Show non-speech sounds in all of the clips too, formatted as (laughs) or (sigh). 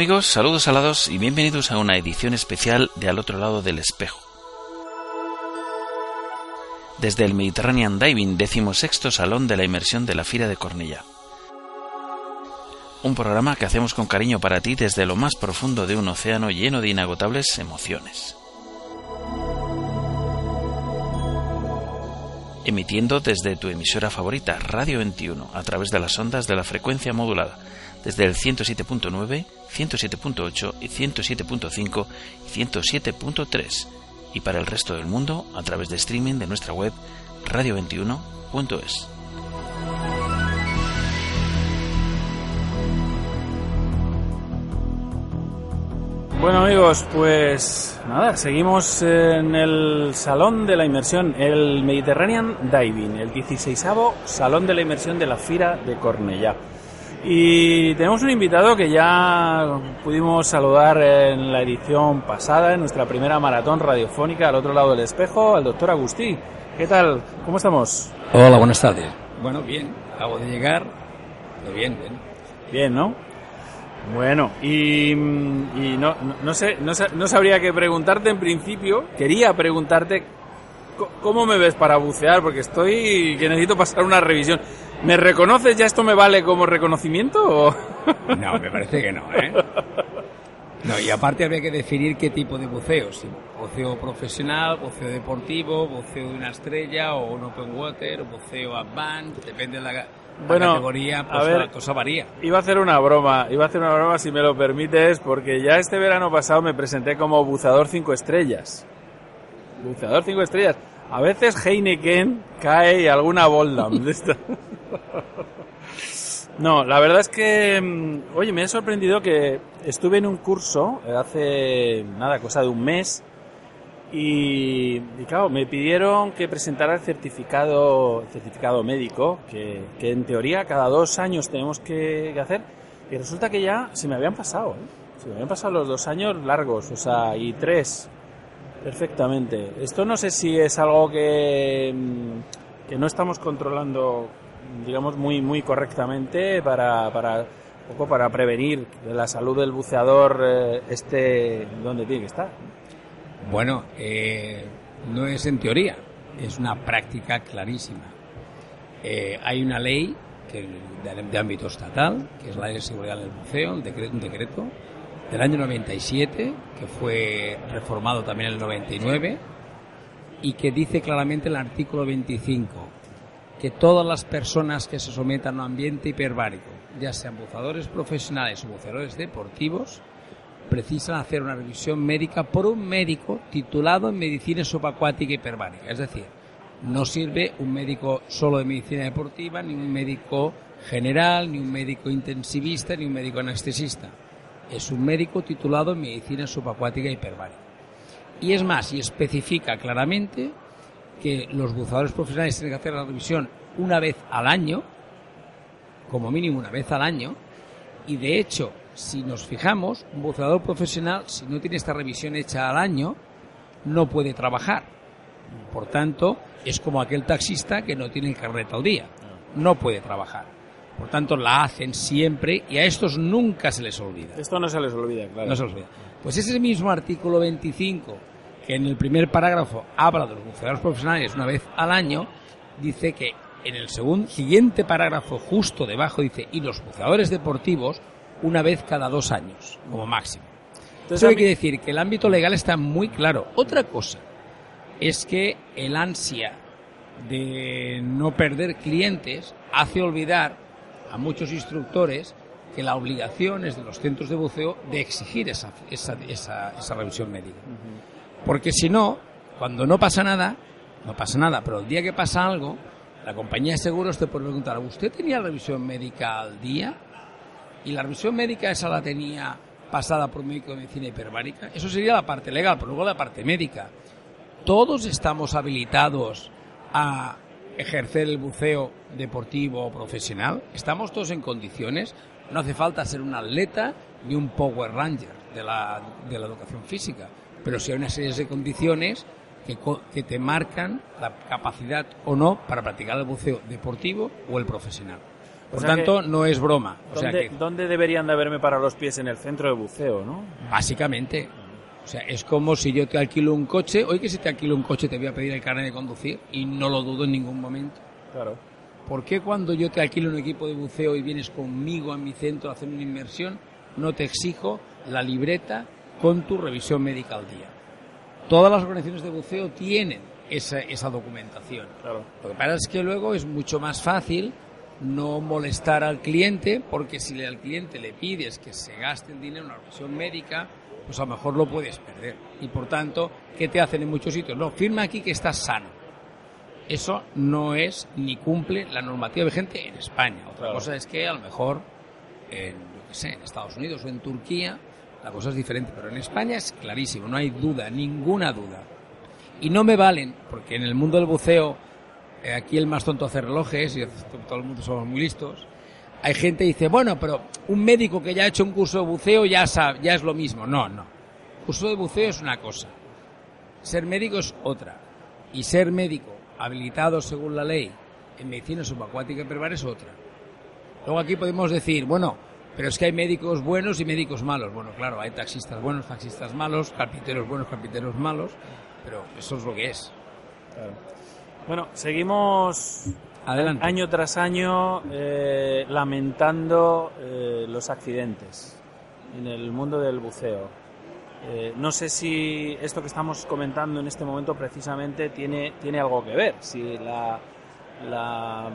Amigos, saludos alados y bienvenidos a una edición especial de Al otro lado del espejo. Desde el Mediterranean Diving, decimosexto salón de la inmersión de la Fira de Cornellá. Un programa que hacemos con cariño para ti desde lo más profundo de un océano lleno de inagotables emociones. Emitiendo desde tu emisora favorita, Radio 21, a través de las ondas de la frecuencia modulada desde el 107.9, 107.8 y 107.5 y 107.3 y para el resto del mundo a través de streaming de nuestra web radio21.es. Bueno amigos, pues nada, seguimos en el Salón de la Inmersión, el Mediterranean Diving, el 16 Salón de la Inmersión de la Fira de Cornellá. Y tenemos un invitado que ya pudimos saludar en la edición pasada, en nuestra primera maratón radiofónica al otro lado del espejo, al doctor Agustí. ¿Qué tal? ¿Cómo estamos? Hola, buenas tardes. Bueno, bien, acabo de llegar. Bien, bien. Bien, ¿no? Bueno, y, no, no, sé, no, no sabría qué preguntarte en principio. Quería preguntarte cómo me ves para bucear, porque estoy que necesito pasar una revisión. ¿Me reconoces? ¿Ya esto me vale como reconocimiento? O? No, me parece que no, ¿eh? No, y aparte habría que definir qué tipo de buceo. Si buceo profesional, buceo deportivo, buceo de una estrella o un open water, buceo advanced, depende de la, categoría, pues la cosa varía. Iba a hacer una broma, iba a hacer una broma si me lo permites, porque ya este verano pasado me presenté como buceador cinco estrellas. Buceador cinco estrellas. A veces Heineken cae y alguna Boldam de (laughs) esta. No, la verdad es que, mm, oye, me ha sorprendido que estuve en un curso hace, nada, cosa de un mes, y, claro, me pidieron que presentara el certificado, certificado médico, que, en teoría cada dos años tenemos que, hacer, y resulta que ya se me habían pasado, ¿eh? se me habían pasado los dos años largos, o sea, y tres, perfectamente. Esto no sé si es algo que, mm, que no estamos controlando digamos, muy, muy correctamente para, para, poco para prevenir que la salud del buceador eh, esté donde tiene que estar. Bueno, eh, no es en teoría, es una práctica clarísima. Eh, hay una ley que, de, ámbito estatal, que es la ley de seguridad del buceo, un decreto, un decreto del año 97, que fue reformado también en el 99, y que dice claramente el artículo 25 que todas las personas que se sometan a un ambiente hiperbárico, ya sean buzadores profesionales o buceadores deportivos, precisan hacer una revisión médica por un médico titulado en medicina subacuática hiperbárica. Es decir, no sirve un médico solo de medicina deportiva, ni un médico general, ni un médico intensivista, ni un médico anestesista. Es un médico titulado en medicina subacuática hiperbárica. Y es más, y especifica claramente que los buceadores profesionales tienen que hacer la revisión una vez al año, como mínimo una vez al año, y de hecho, si nos fijamos, un buceador profesional, si no tiene esta revisión hecha al año, no puede trabajar. Por tanto, es como aquel taxista que no tiene el carnet al día, no puede trabajar. Por tanto, la hacen siempre y a estos nunca se les olvida. Esto no se les olvida, claro. No se les olvida. Pues ese mismo artículo 25 que en el primer parágrafo habla de los buceadores profesionales una vez al año, dice que en el segundo, siguiente parágrafo, justo debajo, dice, y los buceadores deportivos una vez cada dos años, como máximo. Entonces, Eso quiere decir que el ámbito legal está muy claro. Otra cosa es que el ansia de no perder clientes hace olvidar a muchos instructores que la obligación es de los centros de buceo de exigir esa, esa, esa, esa revisión médica. Porque si no, cuando no pasa nada, no pasa nada, pero el día que pasa algo, la compañía de seguros te puede preguntar, ¿usted tenía revisión médica al día? ¿Y la revisión médica esa la tenía pasada por un médico de medicina hiperbárica? Eso sería la parte legal, pero luego la parte médica. Todos estamos habilitados a ejercer el buceo deportivo o profesional. ¿Estamos todos en condiciones? No hace falta ser un atleta ni un Power Ranger de la, de la educación física, pero sí hay una serie de condiciones que, que te marcan la capacidad o no para practicar el buceo deportivo o el profesional. O Por sea tanto, no es broma. O sea ¿Dónde, que, dónde deberían de haberme para los pies en el centro de buceo, no? básicamente, o sea, es como si yo te alquilo un coche, hoy que si te alquilo un coche te voy a pedir el carnet de conducir y no lo dudo en ningún momento. Claro. ¿Por qué cuando yo te alquilo un equipo de buceo y vienes conmigo a mi centro a hacer una inmersión, no te exijo la libreta con tu revisión médica al día? Todas las organizaciones de buceo tienen esa, esa documentación. Claro. Lo que pasa es que luego es mucho más fácil no molestar al cliente, porque si al cliente le pides que se gaste el dinero en una revisión médica, pues a lo mejor lo puedes perder. Y por tanto, ¿qué te hacen en muchos sitios? No, firma aquí que estás sano. Eso no es ni cumple la normativa vigente en España. Otra Claro. cosa es que a lo mejor en, yo qué sé, en Estados Unidos o en Turquía la cosa es diferente, pero en España es clarísimo, no hay duda, ninguna duda. Y no me valen, porque en el mundo del buceo, eh, aquí el más tonto hace relojes y todo el mundo somos muy listos. Hay gente que dice, bueno, pero un médico que ya ha hecho un curso de buceo ya, sabe, ya es lo mismo. No, no. Curso de buceo es una cosa. Ser médico es otra. Y ser médico habilitado según la ley en medicina subacuática hiperbárica es otra. Luego aquí podemos decir, bueno, pero es que hay médicos buenos y médicos malos. Bueno, claro, hay taxistas buenos, taxistas malos, carpinteros buenos, carpinteros malos, pero eso es lo que es. Bueno, seguimos Adelante. año tras año eh, lamentando eh, los accidentes en el mundo del buceo. Eh, no sé si esto que estamos comentando en este momento precisamente tiene, tiene algo que ver, si la, la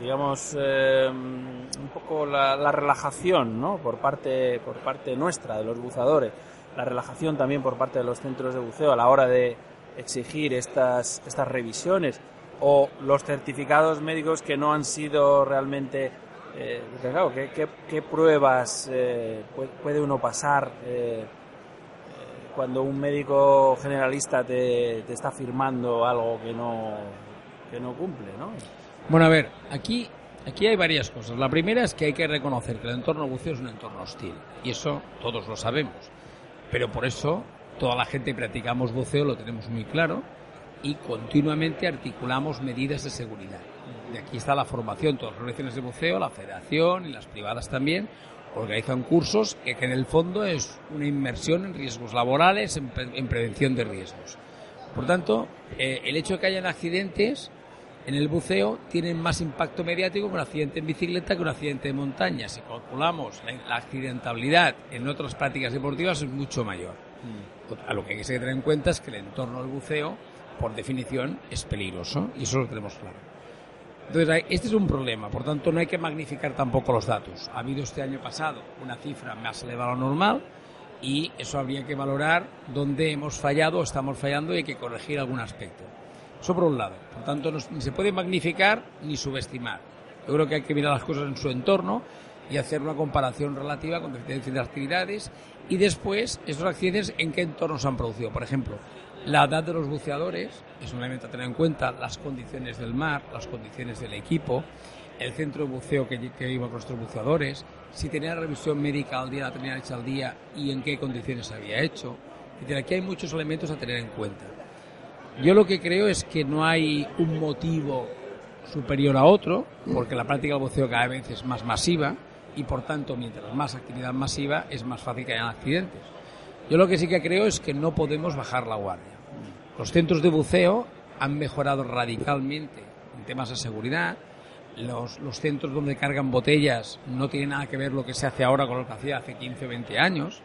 digamos, un poco la, la relajación ¿no? por, parte, por parte nuestra, de los buzadores, la relajación también por parte de los centros de buceo a la hora de exigir estas, estas revisiones o los certificados médicos que no han sido realmente... Eh, claro, ¿qué, qué, qué pruebas eh, puede uno pasar eh, eh, cuando un médico generalista te, te está firmando algo que no, que no cumple, ¿no? Bueno, a ver, aquí, aquí hay varias cosas. La primera es que hay que reconocer que el entorno buceo es un entorno hostil. Y eso todos lo sabemos. Pero por eso toda la gente que practicamos buceo lo tenemos muy claro y continuamente articulamos medidas de seguridad. De aquí está la formación, todas las organizaciones de buceo, la federación y las privadas también, organizan cursos que, que en el fondo es una inmersión en riesgos laborales, en, pre- en prevención de riesgos. Por tanto, eh, el hecho de que hayan accidentes en el buceo tienen más impacto mediático que un accidente en bicicleta que un accidente de montaña. Si calculamos la, la accidentabilidad en otras prácticas deportivas es mucho mayor. A lo que hay que tener en cuenta es que el entorno del buceo, por definición, es peligroso y eso lo tenemos claro. Entonces, este es un problema, por tanto, no hay que magnificar tampoco los datos. Ha habido este año pasado una cifra más elevada a lo normal y eso habría que valorar dónde hemos fallado o estamos fallando y hay que corregir algún aspecto. Eso por un lado. Por tanto, no, ni se puede magnificar ni subestimar. Yo creo que hay que mirar las cosas en su entorno y hacer una comparación relativa con diferentes actividades y después esos accidentes en qué entornos se han producido. Por ejemplo, la edad de los buceadores es un elemento a tener en cuenta, las condiciones del mar, las condiciones del equipo, el centro de buceo que, que iba con nuestros buceadores, si tenía revisión médica al día, la tenía hecha al día y en qué condiciones había hecho. Decir, aquí hay muchos elementos a tener en cuenta. Yo lo que creo es que no hay un motivo superior a otro, porque la práctica del buceo cada vez es más masiva y por tanto, mientras más actividad masiva, es más fácil que hayan accidentes. Yo lo que sí que creo es que no podemos bajar la guardia. Los centros de buceo han mejorado radicalmente en temas de seguridad. Los, centros donde cargan botellas no tienen nada que ver lo que se hace ahora con lo que hacía hace 15 o 20 años.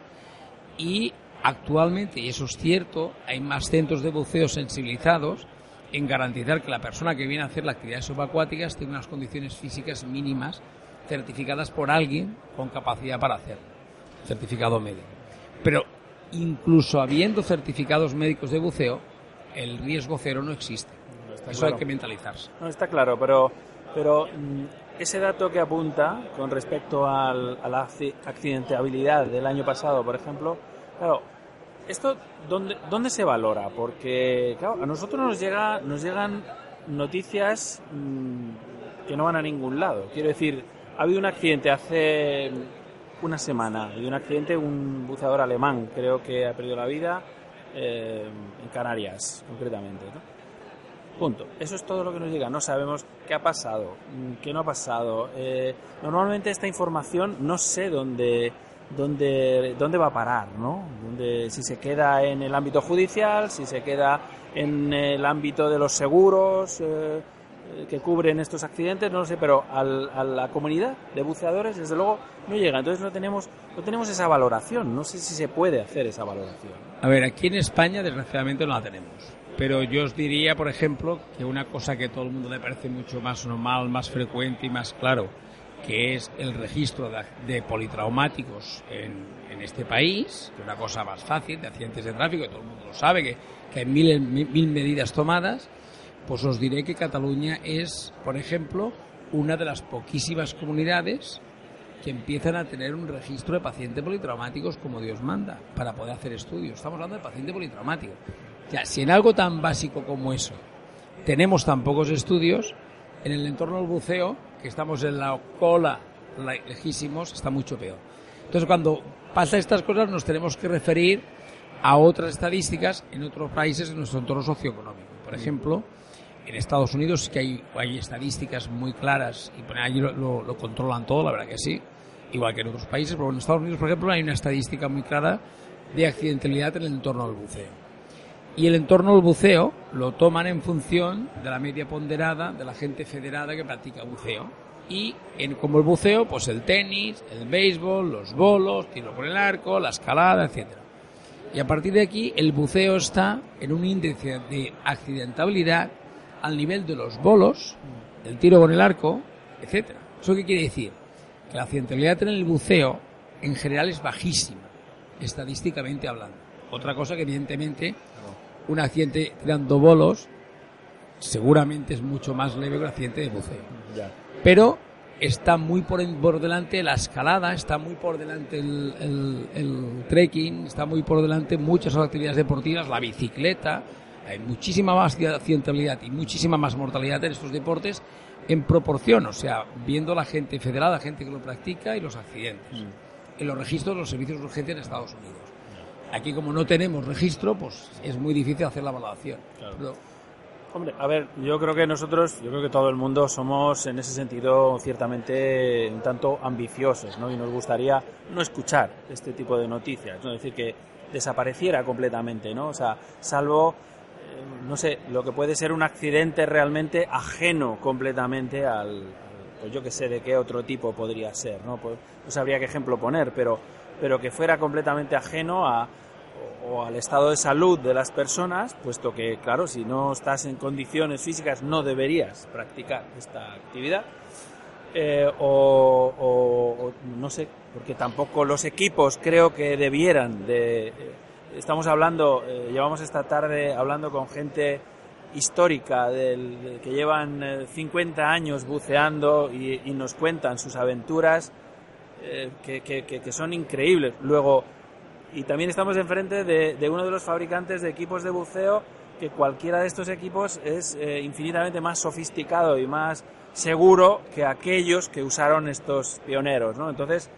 Y actualmente, y eso es cierto, hay más centros de buceo sensibilizados en garantizar que la persona que viene a hacer las actividades subacuáticas tiene unas condiciones físicas mínimas certificadas por alguien con capacidad para hacerlo, certificado médico. Pero incluso habiendo certificados médicos de buceo, el riesgo cero no existe. Eso claro. hay que mentalizarse. No, está claro, pero, pero mm, ese dato que apunta con respecto al- a la acci- accidentabilidad del año pasado, por ejemplo, claro, ¿esto dónde, dónde se valora? Porque, claro, a nosotros nos, llega, nos llegan noticias mm, que no van a ningún lado. Quiero decir, ha habido un accidente hace una semana, habido un accidente, un buceador alemán, creo que ha perdido la vida eh, en Canarias, concretamente, ¿no? Punto. Eso es todo lo que nos llega. No sabemos qué ha pasado, mm, qué no ha pasado. Eh, normalmente esta información no sé dónde, dónde, dónde va a parar, ¿no? Dónde- si se queda en el ámbito judicial, si se queda en el ámbito de los seguros eh, que cubren estos accidentes, no lo sé, pero al- a la comunidad de buceadores, desde luego, no llega. Entonces no tenemos, no tenemos esa valoración. No sé si se puede hacer esa valoración. A ver, aquí en España desgraciadamente no la tenemos. Pero yo os diría, por ejemplo, que una cosa que a todo el mundo le parece mucho más normal, más frecuente y más claro, que es el registro de, politraumáticos en, este país, que es una cosa más fácil, de accidentes de tráfico, todo el mundo lo sabe, que, que hay mil, mil medidas tomadas, pues os diré que Cataluña es, por ejemplo, una de las poquísimas comunidades que empiezan a tener un registro de pacientes politraumáticos como Dios manda para poder hacer estudios. Estamos hablando de paciente politraumático. Ya, si en algo tan básico como eso tenemos tan pocos estudios, en el entorno del buceo, que estamos en la cola la- lejísimos, está mucho peor. Entonces, cuando pasa estas cosas, nos tenemos que referir a otras estadísticas en otros países en nuestro entorno socioeconómico. Por ejemplo, en Estados Unidos que hay, estadísticas muy claras y allí lo controlan todo, la verdad que sí, igual que en otros países, pero en Estados Unidos, por ejemplo, hay una estadística muy clara de accidentalidad en el entorno del buceo. Y el entorno del buceo lo toman en función de la media ponderada de la gente federada que practica buceo. Y en, como el buceo, pues el tenis, el béisbol, los bolos, tiro con el arco, la escalada, etcétera. Y a partir de aquí, el buceo está en un índice de accidentabilidad al nivel de los bolos, el tiro con el arco, etcétera. ¿Eso qué quiere decir? Que la accidentabilidad en el buceo en general es bajísima, estadísticamente hablando. Otra cosa que evidentemente un accidente tirando bolos seguramente es mucho más leve que un accidente de buceo pero está muy por, delante la escalada, está muy por delante el, el- el trekking, está muy por delante muchas actividades deportivas, la bicicleta, hay muchísima más accidentabilidad y muchísima más mortalidad en estos deportes en proporción, o sea, viendo la gente federada, gente que lo practica y los accidentes. En los registros de los servicios de urgencia en Estados Unidos. Aquí como no tenemos registro, pues es muy difícil hacer la evaluación. Pero- Hombre, a ver, yo creo que nosotros, yo creo que todo el mundo somos en ese sentido ciertamente un tanto ambiciosos, ¿no? Y nos gustaría no escuchar este tipo de noticias, ¿no? Es decir, que desapareciera completamente, ¿no? O sea, salvo, no sé, lo que puede ser un accidente realmente ajeno completamente al, pues yo que sé de qué otro tipo podría ser, ¿no? Pues no sabría qué ejemplo poner, pero, pero que fuera completamente ajeno a, o, al estado de salud de las personas, puesto que, claro, si no estás en condiciones físicas no deberías practicar esta actividad. Eh, o, o- o no sé, porque tampoco los equipos creo que debieran de... estamos hablando, eh, llevamos esta tarde hablando con gente histórica que llevan eh, 50 años buceando y, nos cuentan sus aventuras eh, que, son increíbles. Luego, y también estamos enfrente de, de uno de los fabricantes de equipos de buceo que cualquiera de estos equipos es eh, infinitamente más sofisticado y más seguro que aquellos que usaron estos pioneros, ¿no? Entonces,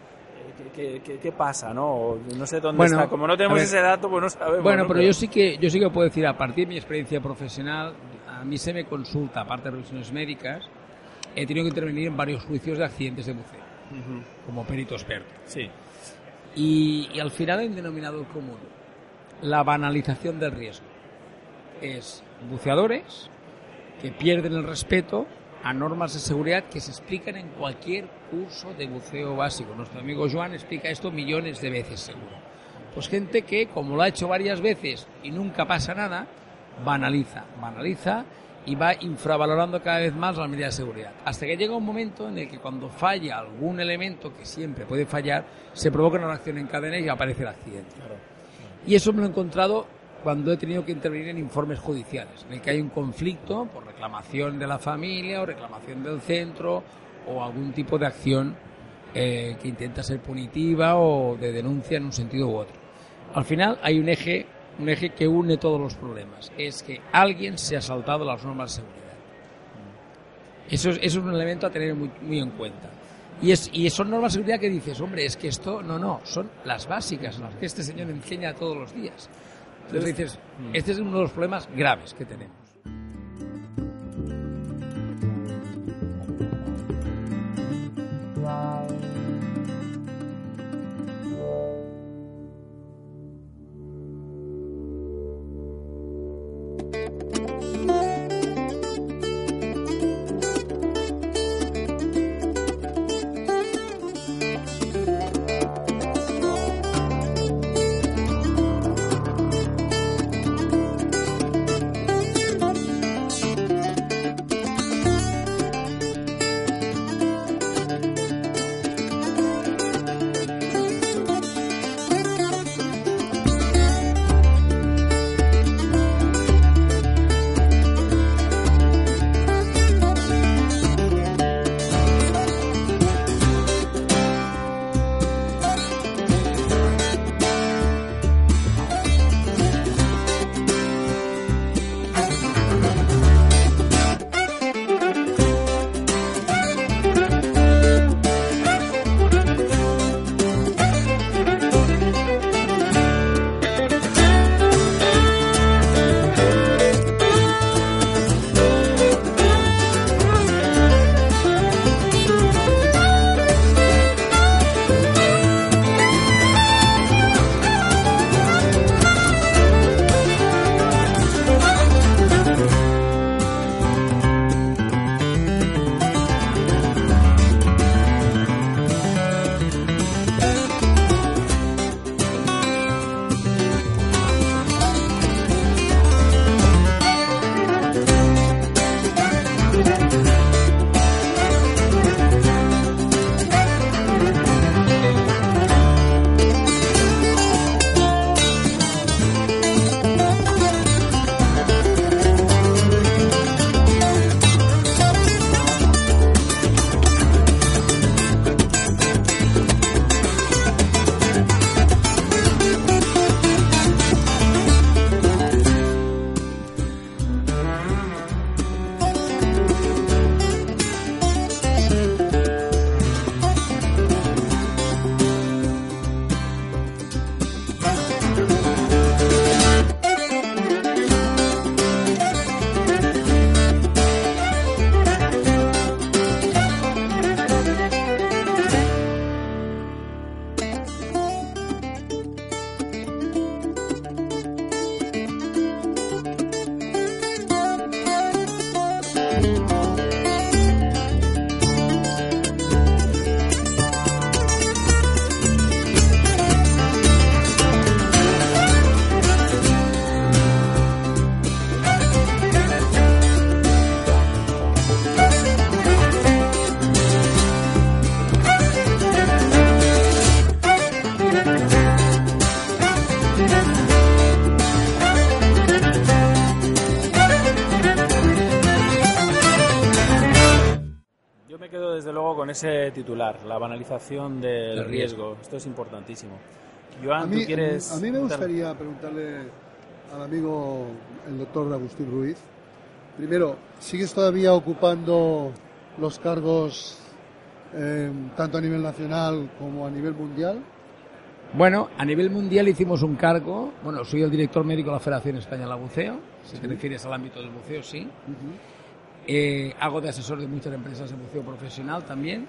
¿qué, qué- qué pasa, no? No sé dónde Bueno, está. Como no tenemos ver. ese dato, pues no sabemos. Bueno, ¿no? pero yo sí que yo sí que puedo decir, a partir de mi experiencia profesional, a mí se me consulta, aparte de revisiones médicas, he tenido que intervenir en varios juicios de accidentes de buceo, como perito experto. Sí. Y, y al final hay un denominador común, la banalización del riesgo. Es buceadores que pierden el respeto a normas de seguridad que se explican en cualquier curso de buceo básico. Nuestro amigo Joan explica esto millones de veces seguro. Pues gente que, como lo ha hecho varias veces y nunca pasa nada, banaliza, banaliza y va infravalorando cada vez más las medidas de seguridad. Hasta que llega un momento en el que cuando falla algún elemento, que siempre puede fallar, se provoca una reacción en cadena y aparece el accidente. Y eso me lo he encontrado cuando he tenido que intervenir en informes judiciales, en el que hay un conflicto por reclamación de la familia o reclamación del centro o algún tipo de acción eh, que intenta ser punitiva o de denuncia en un sentido u otro. Al final hay un eje, un eje que une todos los problemas, es que alguien se ha saltado las normas de seguridad. Eso es, eso es un elemento a tener muy, muy en cuenta. Y, es, y son normas de seguridad que dices, hombre, es que esto, no, no, son las básicas, las que este señor enseña todos los días. Entonces dices, este es uno de los problemas graves que tenemos. Yo ese titular, la banalización del riesgo. riesgo. Esto es importantísimo. Joan, A ¿tú mí, quieres a mí me gustaría preguntarle al amigo, el doctor Agustín Ruiz, primero, ¿sigues todavía ocupando los cargos eh, tanto a nivel nacional como a nivel mundial? Bueno, a nivel mundial hicimos un cargo. Bueno, soy el director médico de la Federación Española de Buceo. Si te refieres al ámbito del buceo, sí. Eh, hago de asesor de muchas empresas de buceo profesional también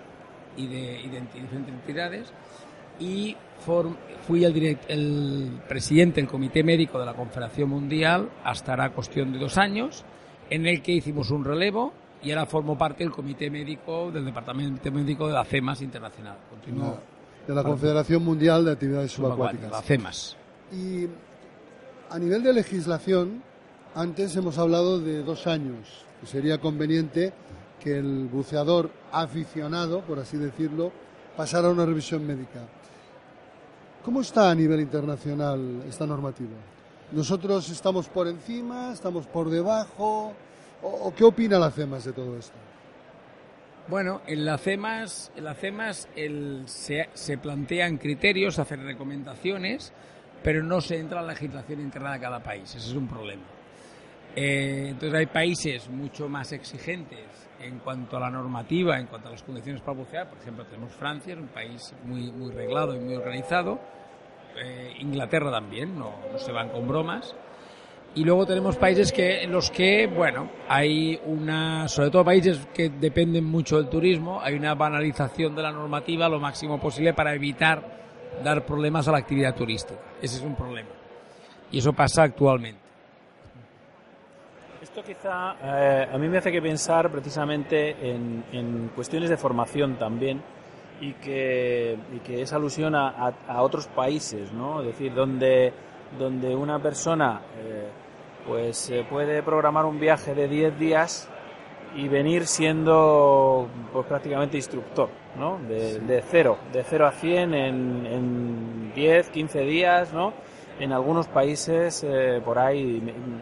y de, y de diferentes entidades. Y form- fui el, direct- el presidente del Comité Médico de la Confederación Mundial hasta ahora cuestión de dos años, en el que hicimos un relevo y ahora formo parte del Comité Médico del Departamento Médico de la CEMAS Internacional. Continúo De la Confederación Mundial de Actividades subacuática, Subacuáticas. la CEMAS. Y a nivel de legislación, Antes hemos hablado de dos años, sería conveniente que el buceador aficionado, por así decirlo, pasara una revisión médica. ¿Cómo está a nivel internacional esta normativa? ¿Nosotros estamos por encima, estamos por debajo? ¿O, qué opina la CEMAS de todo esto? Bueno, en la CEMAS, en la CEMAS se, se, plantean criterios, hacen recomendaciones, pero no se entra en la legislación interna de cada país. Ese es un problema. Eh, entonces hay países mucho más exigentes en cuanto a la normativa, en cuanto a las condiciones para bucear. Por ejemplo, tenemos Francia, un país muy, muy reglado y muy organizado. Eh, Inglaterra también, no, no se van con bromas. Y luego tenemos países que, en los que, bueno, hay una, sobre todo países que dependen mucho del turismo, hay una banalización de la normativa lo máximo posible para evitar dar problemas a la actividad turística. Ese es un problema. Y eso pasa actualmente. Esto quizá eh, a mí me hace que pensar precisamente en, en cuestiones de formación también y que, y que es alusión a, a, otros países, ¿no? Es decir, donde, donde una persona... Eh, pues se puede programar un viaje de 10 días y venir siendo pues prácticamente instructor, ¿no? De, de cero, de cero a 100 en, en 10, 15 días, ¿no? En algunos países eh, por ahí,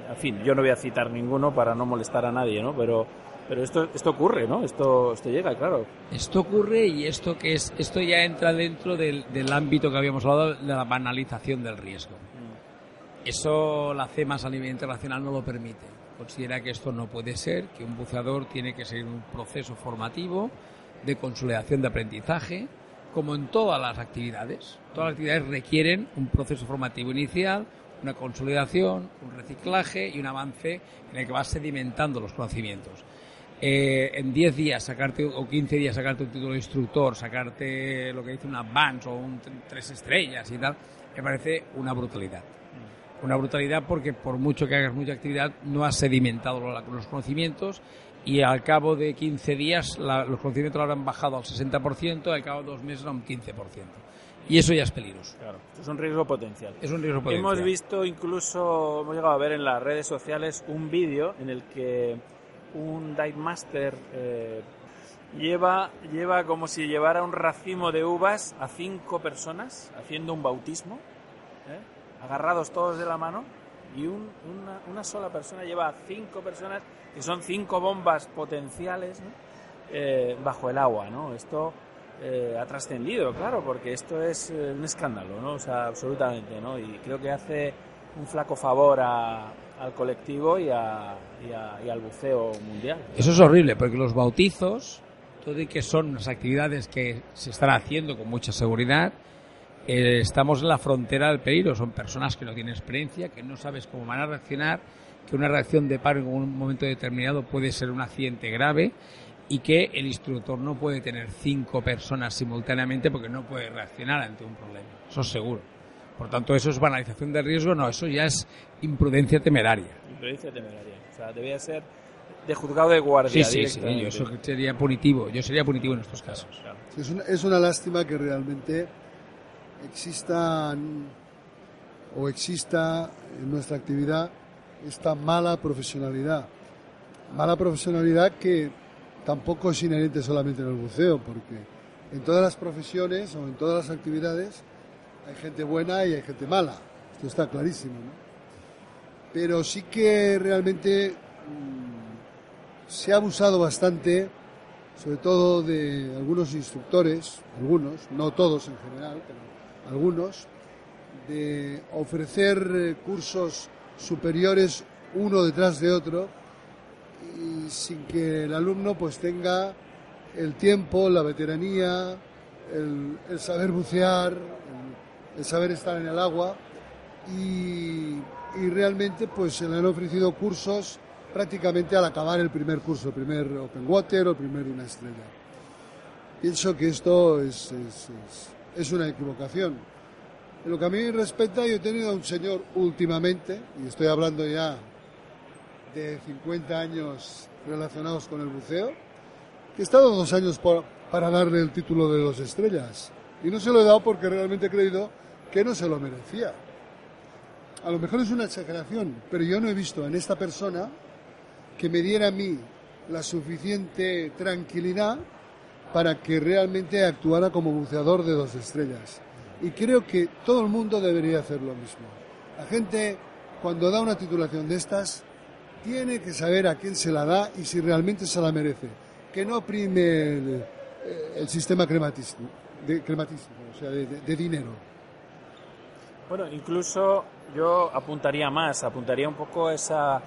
en fin, yo no voy a citar ninguno para no molestar a nadie, ¿no? Pero pero esto esto ocurre, ¿no? Esto esto llega, claro. Esto ocurre y esto que es esto ya entra dentro del, del ámbito que habíamos hablado de la banalización del riesgo. Eso la CEMAS a nivel internacional no lo permite. Considera que esto no puede ser, que un buceador tiene que seguir un proceso formativo de consolidación de aprendizaje, como en todas las actividades. Todas las actividades requieren un proceso formativo inicial, una consolidación, un reciclaje y un avance en el que vas sedimentando los conocimientos. Eh, en 10 días sacarte o 15 días sacarte un título de instructor, sacarte lo que dice un advance o un tres estrellas y tal, me parece una brutalidad una brutalidad porque por mucho que hagas mucha actividad no has sedimentado los conocimientos y al cabo de 15 días los conocimientos lo habrán bajado al 60%, al cabo de dos meses a un 15%. Y eso ya es peligroso. Claro, es un riesgo potencial. Es un riesgo potencial. Hemos visto incluso, hemos llegado a ver en las redes sociales un vídeo en el que un dive master eh, lleva, lleva como si llevara un racimo de uvas a cinco personas haciendo un bautismo. ¿eh? agarrados todos de la mano y una, sola persona lleva a cinco personas, que son cinco bombas potenciales, eh, bajo el agua, ¿no? Esto eh, ha trascendido, claro, porque esto es eh, un escándalo, ¿no? O sea, absolutamente, ¿no? Y creo que hace un flaco favor al colectivo y, a, y, al buceo mundial. Eso es horrible, porque los bautizos, todo y que son unas actividades que se están haciendo con mucha seguridad, eh, estamos en la frontera del peligro. Son personas que no tienen experiencia, que no sabes cómo van a reaccionar, que una reacción de paro en un momento determinado puede ser un accidente grave y que el instructor no puede tener cinco personas simultáneamente porque no puede reaccionar ante un problema. Eso es seguro. Por tanto, eso es banalización del riesgo, no, eso ya es imprudencia temeraria. Imprudencia temeraria. O sea, debía ser de juzgado de guardia. Sí, sí, sí, eso sería punitivo. Yo sería punitivo en estos casos. Es, una, es una lástima que realmente existan o exista en nuestra actividad esta mala profesionalidad. Mala profesionalidad que tampoco es inherente solamente en el buceo, porque en todas las profesiones o en todas las actividades hay gente buena y hay gente mala. Esto está clarísimo. Pero sí que realmente mm, se ha abusado bastante, sobre todo de algunos instructores, algunos, no todos en general, pero algunos, de ofrecer eh, cursos superiores uno detrás de otro y sin que el alumno pues tenga el tiempo, la veteranía, el, saber bucear, el, saber estar en el agua y, realmente pues se le han ofrecido cursos prácticamente al acabar el primer curso, el primer Open Water o el primer Una Estrella. Pienso que esto es, es es una equivocación. En lo que a mí respecta, yo he tenido a un señor últimamente, y estoy hablando ya de 50 años relacionados con el buceo, que he estado dos años para darle el título de dos estrellas. Y no se lo he dado porque realmente he creído que no se lo merecía. a lo mejor es una exageración, pero yo no he visto en esta persona que me diera a mí la suficiente tranquilidad para que realmente actuara como buceador de dos estrellas. Y creo que todo el mundo debería hacer lo mismo. La gente, cuando da una titulación de estas, tiene que saber a quién se la da y si realmente se la merece. Que no prime el, eh, el sistema crematístico, de, crematístico, o sea, de, dinero. Bueno, incluso yo apuntaría más, apuntaría un poco esa,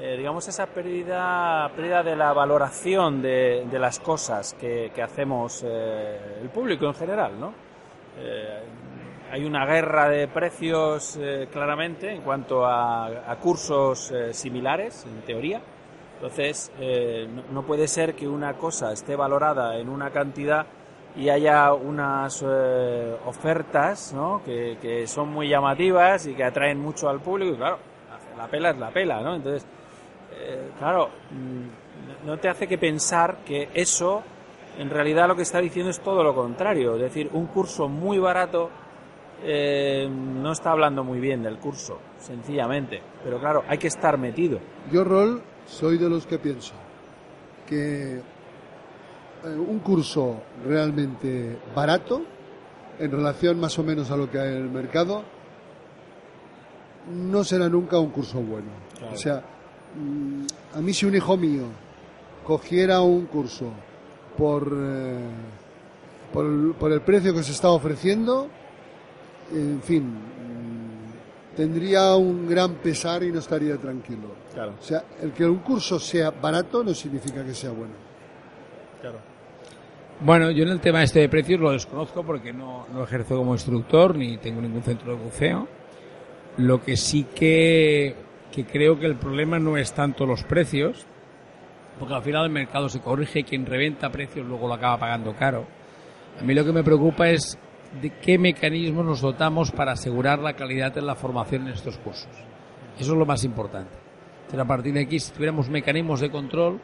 eh, digamos, esa pérdida, pérdida de la valoración de, de las cosas que, que hacemos eh, el público en general, ¿no? Eh, hay una guerra de precios eh, claramente en cuanto a, a cursos eh, similares, en teoría. Entonces, eh, no, no puede ser que una cosa esté valorada en una cantidad y haya unas ofertas ¿no? que, que son muy llamativas y que atraen mucho al público y claro, la pela es la pela, ¿no? Entonces, claro, mm, no te hace que pensar que eso en realidad lo que está diciendo es todo lo contrario, es decir, un curso muy barato eh, no está hablando muy bien del curso, sencillamente, pero claro, hay que estar metido. Yo, Rol, soy de los que pienso que eh, un curso realmente barato, en relación más o menos a lo que hay en el mercado, no será nunca un curso bueno. Claro. O sea, mm, a mí si un hijo mío cogiera un curso por, eh, por, el, por el precio que se está ofreciendo, en fin, mm, tendría un gran pesar y no estaría tranquilo. Claro, O sea, el que un curso sea barato no significa que sea bueno. claro. Bueno, yo en el tema este de precios lo desconozco porque no, no ejerzo como instructor ni tengo ningún centro de buceo. Lo que sí que, que creo que el problema no es tanto los precios, porque al final el mercado se corrige quien reventa precios luego lo acaba pagando caro. A mí lo que me preocupa es de qué mecanismos nos dotamos para asegurar la calidad de la formación en estos cursos. Eso es lo más importante. Pero a partir de aquí, si tuviéramos mecanismos de control,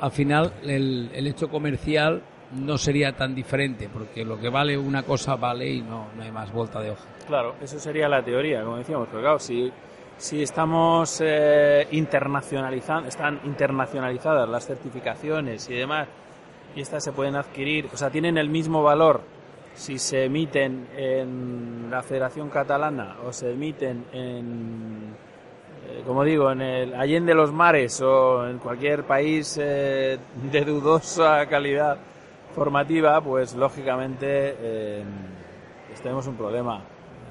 al final el, el hecho comercial no sería tan diferente, porque lo que vale una cosa vale y no, no hay más vuelta de hoja. Claro, eso sería la teoría, como decíamos, pero claro, si, si estamos eh, internacionalizando, están internacionalizadas las certificaciones y demás, y estas se pueden adquirir, o sea, tienen el mismo valor si se emiten en la Federación Catalana o se emiten en, eh, como digo, en el Allende los Mares o en cualquier país eh, de dudosa calidad formativa, pues lógicamente eh, tenemos un problema.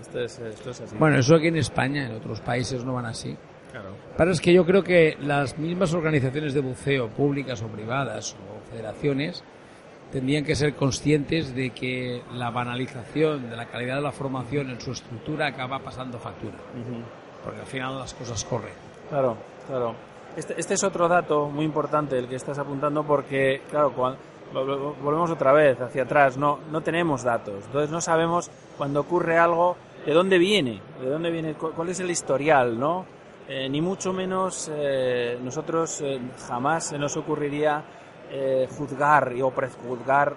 Esto es, esto es así. Bueno, eso aquí en España, en otros países no van así. claro. Pero es que yo creo que las mismas organizaciones de buceo, públicas o privadas o federaciones, tendrían que ser conscientes de que la banalización de la calidad de la formación en su estructura acaba pasando factura. Porque al final las cosas corren. Claro, claro. Este, este es otro dato muy importante el que estás apuntando porque, claro, cuan- lo- lo- volvemos otra vez hacia atrás, no, no tenemos datos, entonces no sabemos cuando ocurre algo de dónde viene, de dónde viene, cu- cuál es el historial, ¿no? Eh, ni mucho menos eh, nosotros eh, jamás se nos ocurriría juzgar y- o prejuzgar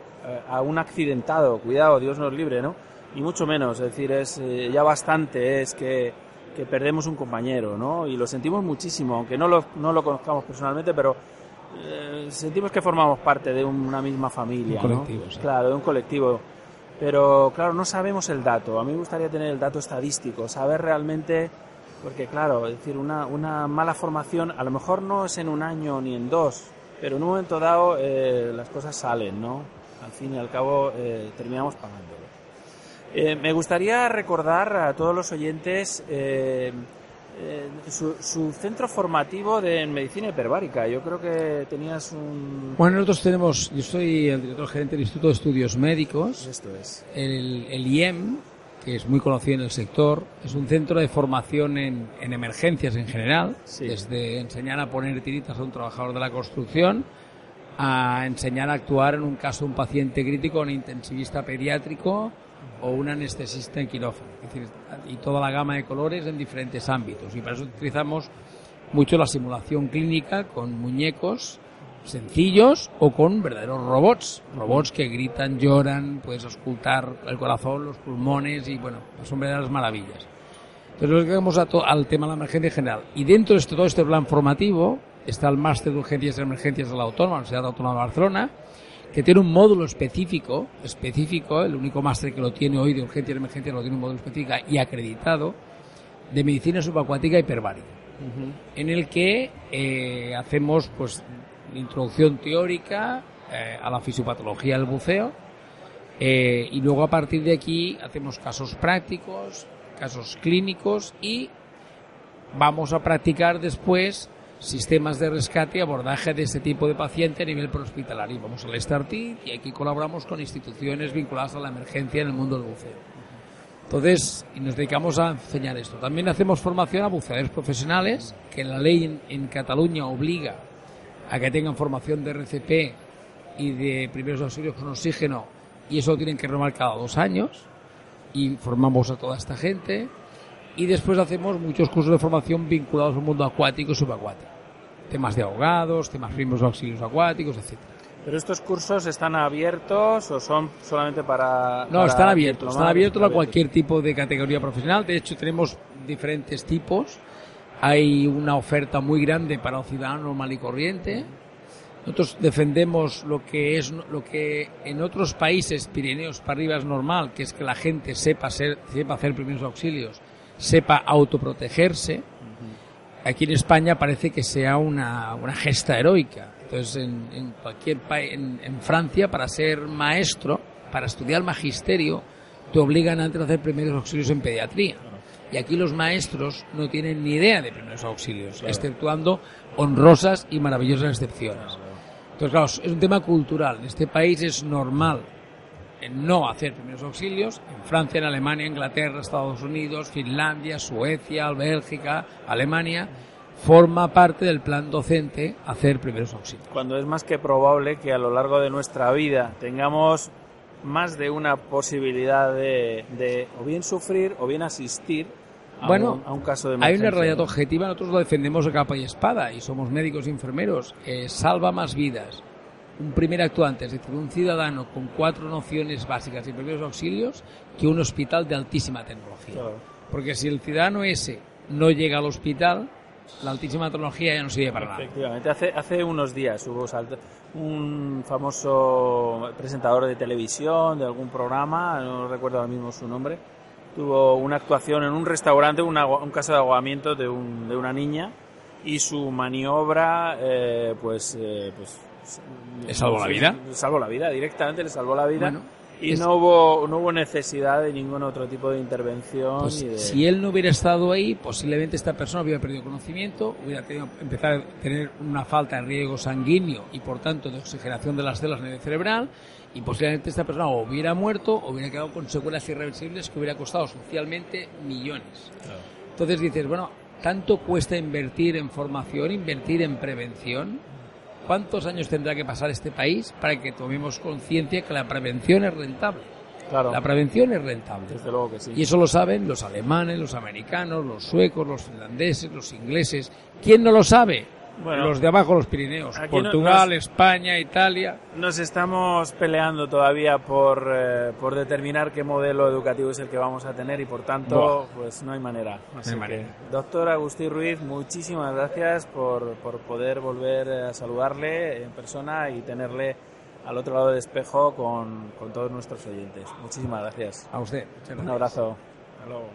a un accidentado, cuidado, Dios nos libre, ¿no? Ni mucho menos, es decir, es ya bastante es que, que perdemos un compañero, ¿no? Y lo sentimos muchísimo, aunque no lo, no lo conozcamos personalmente, pero sentimos que formamos parte de una misma familia, Un ¿no? colectivo, sí. Claro, de un colectivo. Pero claro, no sabemos el dato. A mí me gustaría tener el dato estadístico, saber realmente, porque claro, es decir, una, una mala formación a lo mejor no es en un año ni en dos, pero en un momento dado eh, las cosas salen, ¿no? Al fin y al cabo eh, terminamos pagándolo. Eh, me gustaría recordar a todos los oyentes eh, su, su centro formativo de medicina hiperbárica. Yo creo que tenías un... Bueno, nosotros tenemos, yo soy el director gerente del Instituto de Estudios Médicos, Esto es. el, el IEM, que es muy conocido en el sector, es un centro de formación en, en emergencias en general, Sí. desde enseñar a poner tiritas a un trabajador de la construcción a enseñar a actuar en un caso de un paciente crítico, un intensivista pediátrico o un anestesista en quirófano. Es decir, y toda la gama de colores en diferentes ámbitos. Y para eso utilizamos mucho la simulación clínica con muñecos sencillos o con verdaderos robots. Robots que gritan, lloran, puedes auscultar el corazón, los pulmones y bueno, son verdaderas maravillas. Entonces dedicamos a al tema de la emergencia en general. Y dentro de este- todo este plan formativo está el máster de urgencias y emergencias de la Autónoma, la Universidad Autónoma de Barcelona, que tiene un módulo específico, específico, el único máster que lo tiene hoy de urgencia y emergencia lo tiene un módulo específico y acreditado, de medicina subacuática hiperbárica, en el que eh, hacemos pues introducción teórica eh, a la fisiopatología del buceo eh, y luego a partir de aquí hacemos casos prácticos, casos clínicos y vamos a practicar después sistemas de rescate y abordaje de este tipo de paciente a nivel prehospitalario. Vamos al STARTID y aquí colaboramos con instituciones vinculadas a la emergencia en el mundo del buceo. Entonces, y nos dedicamos a enseñar esto. También hacemos formación a buceadores profesionales, que la ley en, en Cataluña obliga a que tengan formación de RCP y de primeros auxilios con oxígeno, y eso lo tienen que renovar cada dos años, y formamos a toda esta gente, y después hacemos muchos cursos de formación vinculados al mundo acuático y subacuático. Temas de ahogados, temas primeros auxilios acuáticos, etcétera. ¿Pero estos cursos están abiertos o son solamente para.? No, para están abiertos. Están abiertos a Abiertos. cualquier tipo de categoría profesional. De hecho, tenemos diferentes tipos. Hay una oferta muy grande para un ciudadano normal y corriente. Nosotros defendemos lo que es lo que en otros países Pirineos para arriba es normal, que es que la gente sepa ser, sepa hacer primeros auxilios, sepa autoprotegerse. Aquí en España parece que sea una, una gesta heroica. Entonces, en, en cualquier país, en, en Francia, para ser maestro, para estudiar magisterio, te obligan antes a hacer primeros auxilios en pediatría. Y aquí los maestros no tienen ni idea de primeros auxilios, exceptuando honrosas y maravillosas excepciones. Entonces, claro, es un tema cultural. En este país es normal en no hacer primeros auxilios. En Francia, en Alemania, Inglaterra, Estados Unidos, Finlandia, Suecia, Bélgica, Alemania, forma parte del plan docente hacer primeros auxilios. Cuando es más que probable que a lo largo de nuestra vida tengamos más de una posibilidad de, de o bien sufrir o bien asistir a, Bueno, un, a un caso de Hay emergencia. una realidad objetiva, nosotros lo defendemos a capa y espada y somos médicos y enfermeros. Eh, salva más vidas un primer actuante, es decir, un ciudadano con cuatro nociones básicas y primeros auxilios que un hospital de altísima tecnología. Claro. Porque si el ciudadano ese no llega al hospital, la altísima tecnología ya no sirve para nada. Efectivamente, hace, hace unos días hubo un famoso presentador de televisión de algún programa, no recuerdo ahora mismo su nombre, tuvo una actuación en un restaurante, un, agua- un caso de ahogamiento de, un- de una niña y su maniobra, eh, pues, eh, pues ¿Le salvó la vida? Le salvó la vida, directamente le salvó la vida. Bueno, y es- no hubo no hubo necesidad de ningún otro tipo de intervención. Pues, de- si él no hubiera estado ahí, posiblemente esta persona hubiera perdido conocimiento, hubiera tenido, empezado a tener una falta de riego sanguíneo y por tanto de oxigenación de las células a nivel cerebral y posiblemente esta persona o hubiera muerto o hubiera quedado con secuelas irreversibles que hubiera costado socialmente millones. Entonces dices, bueno, tanto cuesta invertir en formación, invertir en prevención. ¿Cuántos años tendrá que pasar este país para que tomemos conciencia que la prevención es rentable? claro, La prevención es rentable. desde luego que sí. Y eso lo saben los alemanes, los americanos, los suecos, los finlandeses, los ingleses. ¿Quién no lo sabe? Bueno, los de abajo, los Pirineos. no- Portugal, nos- España, Italia. Nos estamos peleando todavía por, eh, por determinar qué modelo educativo es el que vamos a tener y por tanto, pues no hay manera. Así hay que, manera. doctor Agustín Ruiz, muchísimas gracias por, por poder volver a saludarle en persona y tenerle al otro lado del espejo con, con todos nuestros oyentes. Muchísimas gracias. A usted. Un abrazo. Hasta luego.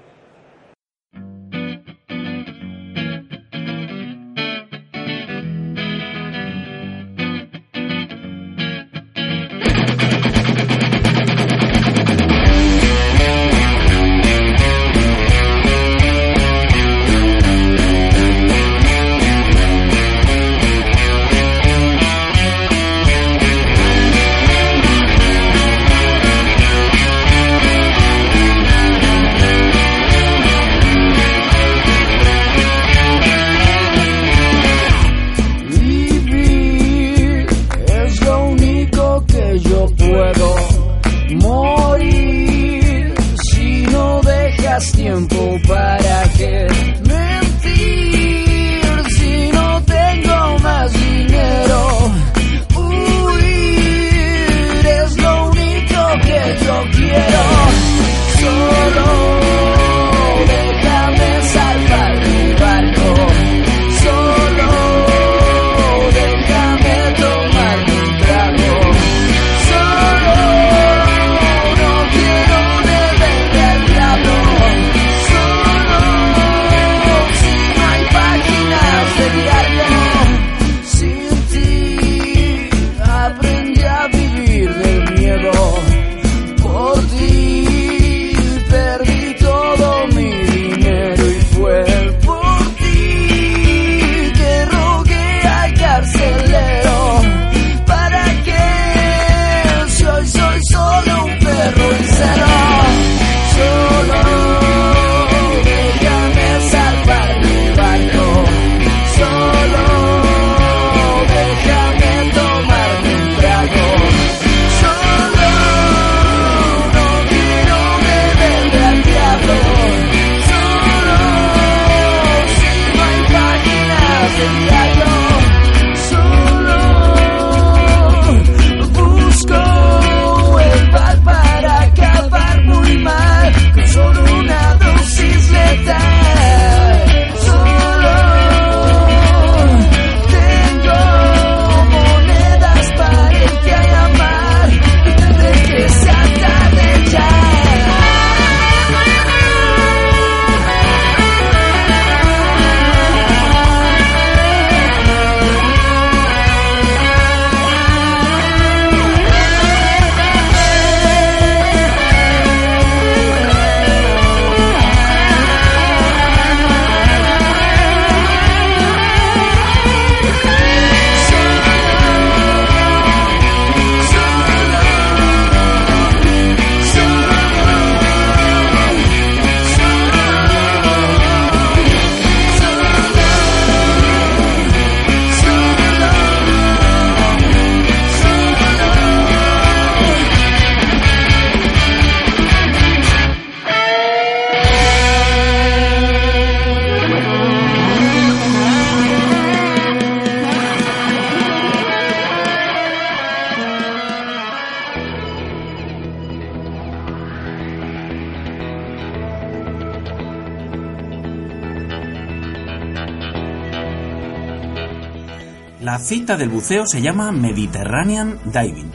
La cita del buceo se llama Mediterranean Diving.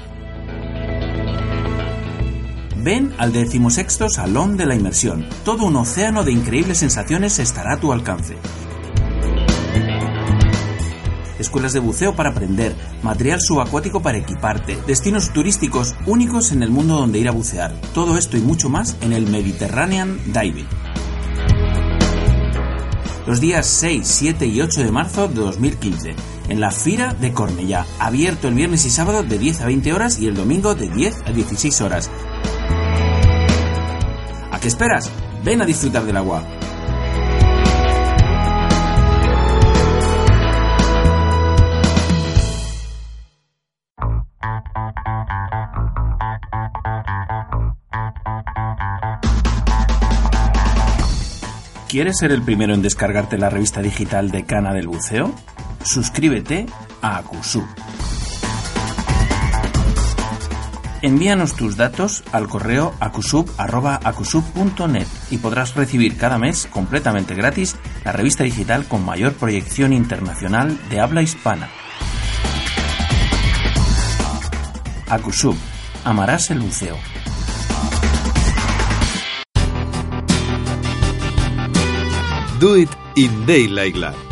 Ven al decimosexto Salón de la Inmersión. Todo un océano de increíbles sensaciones estará a tu alcance. Escuelas de buceo para aprender, material subacuático para equiparte, destinos turísticos únicos en el mundo donde ir a bucear. Todo esto y mucho más en el Mediterranean Diving. Los días 6, 7 y 8 de marzo de 2015 en la Fira de Cornellá, abierto el viernes y sábado de 10 a 20 horas y el domingo de 10 a 16 horas. ¿A qué esperas? Ven a disfrutar del agua. ¿Quieres ser el primero en descargarte la revista digital de Cana del Buceo? Suscríbete a Acusub. Envíanos tus datos al correo acusub.acusub.net y podrás recibir cada mes completamente gratis la revista digital con mayor proyección internacional de habla hispana. Acusub. Amarás el buceo. Do It in Daylight.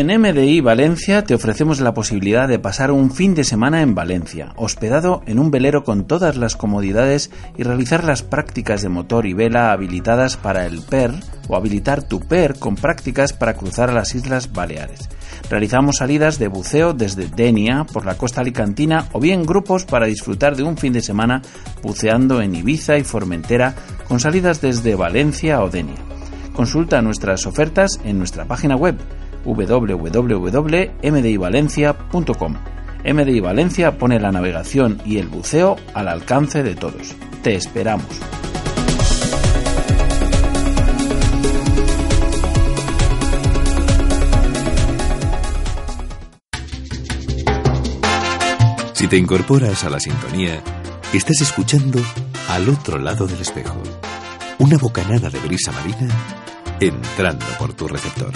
En MDI Valencia te ofrecemos la posibilidad de pasar un fin de semana en Valencia, hospedado en un velero con todas las comodidades y realizar las prácticas de motor y vela habilitadas para el PER o habilitar tu PER con prácticas para cruzar a las Islas Baleares. Realizamos salidas de buceo desde Denia por la costa alicantina o bien grupos para disfrutar de un fin de semana buceando en Ibiza y Formentera con salidas desde Valencia o Denia. Consulta nuestras ofertas en nuestra página web www.mdivalencia.com. MDI Valencia pone la navegación y el buceo al alcance de todos. Te esperamos. Si te incorporas a la sintonía, estás escuchando al otro lado del espejo. Una bocanada de brisa marina entrando por tu receptor.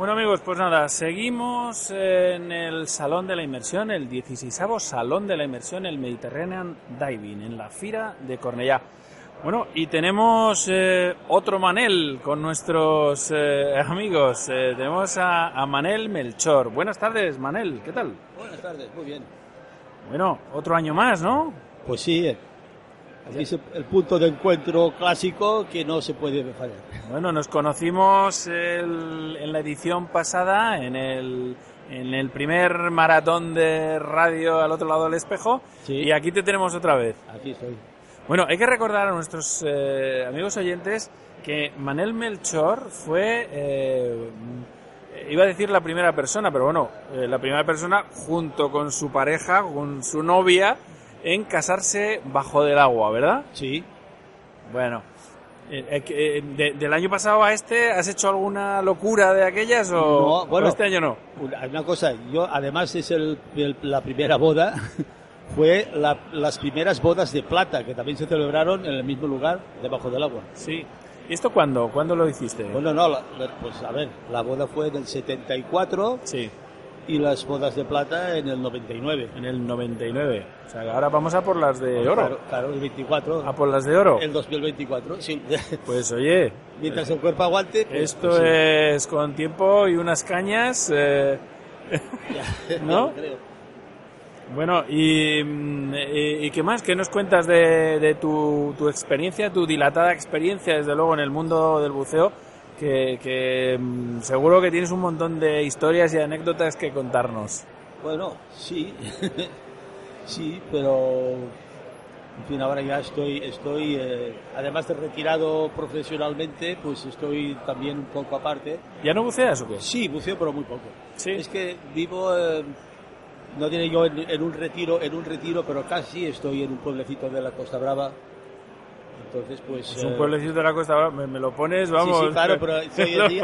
Bueno amigos, pues nada, seguimos en el Salón de la Inmersión, el 16 Salón de la Inmersión, el Mediterranean Diving, en la Fira de Cornellá. Bueno, y tenemos eh, otro Manel con nuestros eh, amigos. Eh, tenemos a, a, Manel Melchor. Buenas tardes, Manel, ¿qué tal? Buenas tardes, muy bien. Bueno, otro año más, ¿no? Pues sí, aquí es el punto de encuentro clásico que no se puede fallar. Bueno, nos conocimos el, en la edición pasada, en el, en el primer maratón de radio al otro lado del espejo, Sí. y aquí te tenemos otra vez. Aquí estoy. Bueno, hay que recordar a nuestros eh, amigos oyentes que Manel Melchor fue, eh, iba a decir la primera persona, pero bueno, eh, la primera persona junto con su pareja, con su novia, en casarse bajo del agua, ¿verdad? Sí. Bueno, eh, eh, eh, de- del año pasado a este, ¿has hecho alguna locura de aquellas o, No, bueno. o este año no? Una, una cosa, yo además es el, el- la primera boda, (laughs) fue la- las primeras bodas de plata que también se celebraron en el mismo lugar, debajo del agua. Sí. ¿Y esto cuándo? ¿Cuándo lo hiciste? Bueno, no, la- la- pues a ver, la boda fue en el 74 Sí. Y las bodas de plata en el 99. En el 99. O sea, que ahora vamos a por las de oro. Claro, claro, el 24. A por las de oro. El 2024, sí. (laughs) Pues oye, Mientras el cuerpo aguante, pues, esto pues, sí. es con tiempo y unas cañas. eh, (laughs) ¿No? Creo. Bueno, y, y, y qué más? ¿Qué nos cuentas de, de tu, tu experiencia, tu dilatada experiencia, desde luego, en el mundo del buceo? Que, que mm, seguro que tienes un montón de historias y anécdotas que contarnos. Bueno, sí. (laughs) sí, pero. En fin, ahora ya estoy. estoy eh, además de retirado profesionalmente, pues estoy también un poco aparte. ¿Ya no buceas o qué? Sí, buceo, pero muy poco. Sí. Es que vivo. eh, no tiene yo en, en un retiro, en un retiro, pero casi estoy en un pueblecito de la Costa Brava. Entonces, pues. Es un eh, pueblecito de la costa, Brava, me, me lo pones, Sí, vamos. sí, claro, pero (laughs) allí,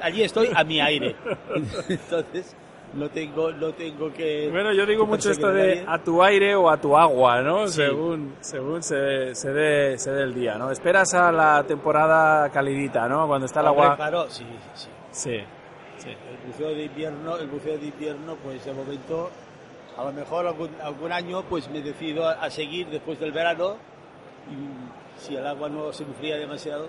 allí estoy a mi aire. (laughs) Entonces, no tengo, no tengo que. Bueno, yo digo mucho esto de a tu aire o a tu agua, ¿no? Sí. Según, según se, se, dé, se dé el día, ¿no? Esperas a la temporada calidita, ¿no? Cuando está el Hombre, agua... Claro, sí, sí. Sí, sí. El buceo de invierno, el buceo de invierno, pues de momento, a lo mejor algún, algún año, pues me decido a, a seguir después del verano. Y si el agua no se enfría demasiado.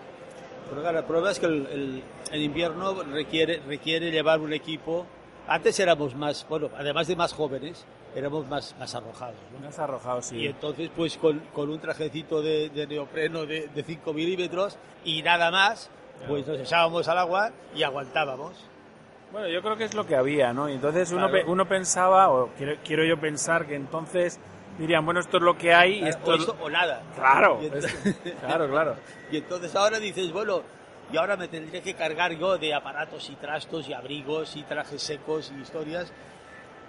Pero claro, el problema es que el, el- el invierno requiere, requiere llevar un equipo. Antes éramos más, bueno, además de más jóvenes, éramos más, más arrojados. ¿no? Me has arrojado, sí. Y entonces, pues con, con un trajecito de, de neopreno de, de 5 milímetros y nada más, pues nos echábamos al agua y aguantábamos. Bueno, yo creo que es lo que había, ¿no? Y entonces uno, Claro. uno pensaba, o quiero, quiero yo pensar que entonces dirían, bueno, esto es lo que hay y esto... o es- esto o nada. Claro, Y ent- es- (laughs) claro, claro. (laughs) Y entonces ahora dices, bueno, y ahora me tendré que cargar yo de aparatos y trastos y abrigos y trajes secos y historias.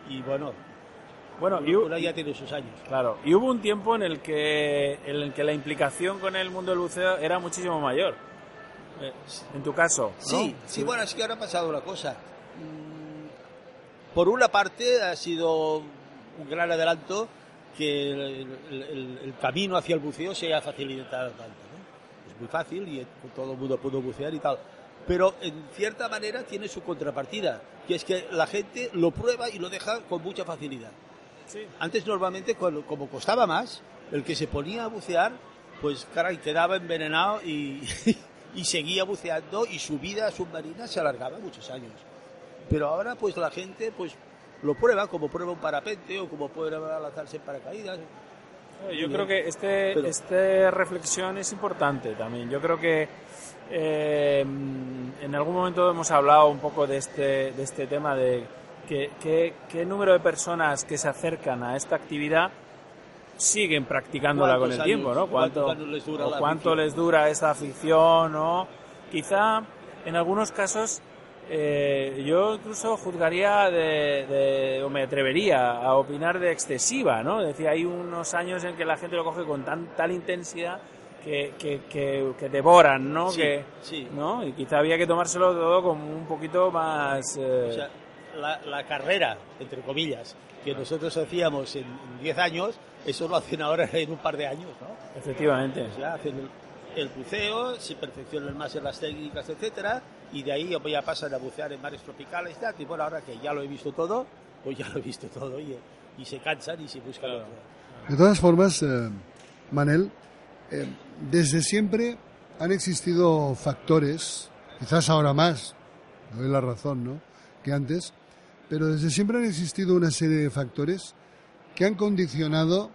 Y bueno, Bueno, y, ya tiene sus años. Claro, y hubo un tiempo en el que en el que la implicación con el mundo del buceo era muchísimo mayor. Eh, En tu caso, ¿no? Sí, sí, bueno, es que ahora ha pasado una cosa. Mm, Por una parte ha sido un gran adelanto que el, el- el- camino hacia el buceo se haya facilitado tanto. ¿no? Es muy fácil y todo el mundo puede bucear y tal. Pero en cierta manera tiene su contrapartida, que es que la gente lo prueba y lo deja con mucha facilidad. Sí. Antes normalmente, como costaba más, el que se ponía a bucear, pues caray, quedaba envenenado y, (laughs) y seguía buceando y su vida submarina se alargaba muchos años. Pero ahora pues la gente pues lo prueba como prueba un parapente o como prueba lanzarse en paracaídas. Yo creo que este, Pero- esta reflexión es importante también. Yo creo que eh, en algún momento hemos hablado un poco de este, de este tema de que, que- qué número de personas que se acercan a esta actividad siguen practicándola con el ¿Cuántos tiempo, años? ¿no? ¿Cuánto, ¿Cuántos años les dura o cuánto les dura esta afición, ¿no? Quizá en algunos casos eh, yo incluso juzgaría de, de- o me atrevería a opinar de excesiva, ¿no? Es decir, hay unos años en que la gente lo coge con tan, tal intensidad que, que, que- que devoran, ¿no? Sí, que, sí. ¿no? Y quizá había que tomárselo todo como un poquito más... eh, O sea, la, la carrera, entre comillas, que nosotros hacíamos en en 10 años, eso lo hacen ahora en un par de años, ¿no? efectivamente. O sea, hacen el, buceo, se perfeccionan más en las técnicas, etcétera, y de ahí ya pasan a bucear en mares tropicales y tal. Y bueno, ahora que ya lo he visto todo, pues ya lo he visto todo y, y se cansan y se buscan Claro. otro. De todas formas, eh, Manel, eh, desde siempre han existido factores, quizás ahora más, doy la razón, ¿no? Que antes, pero desde siempre han existido una serie de factores que han condicionado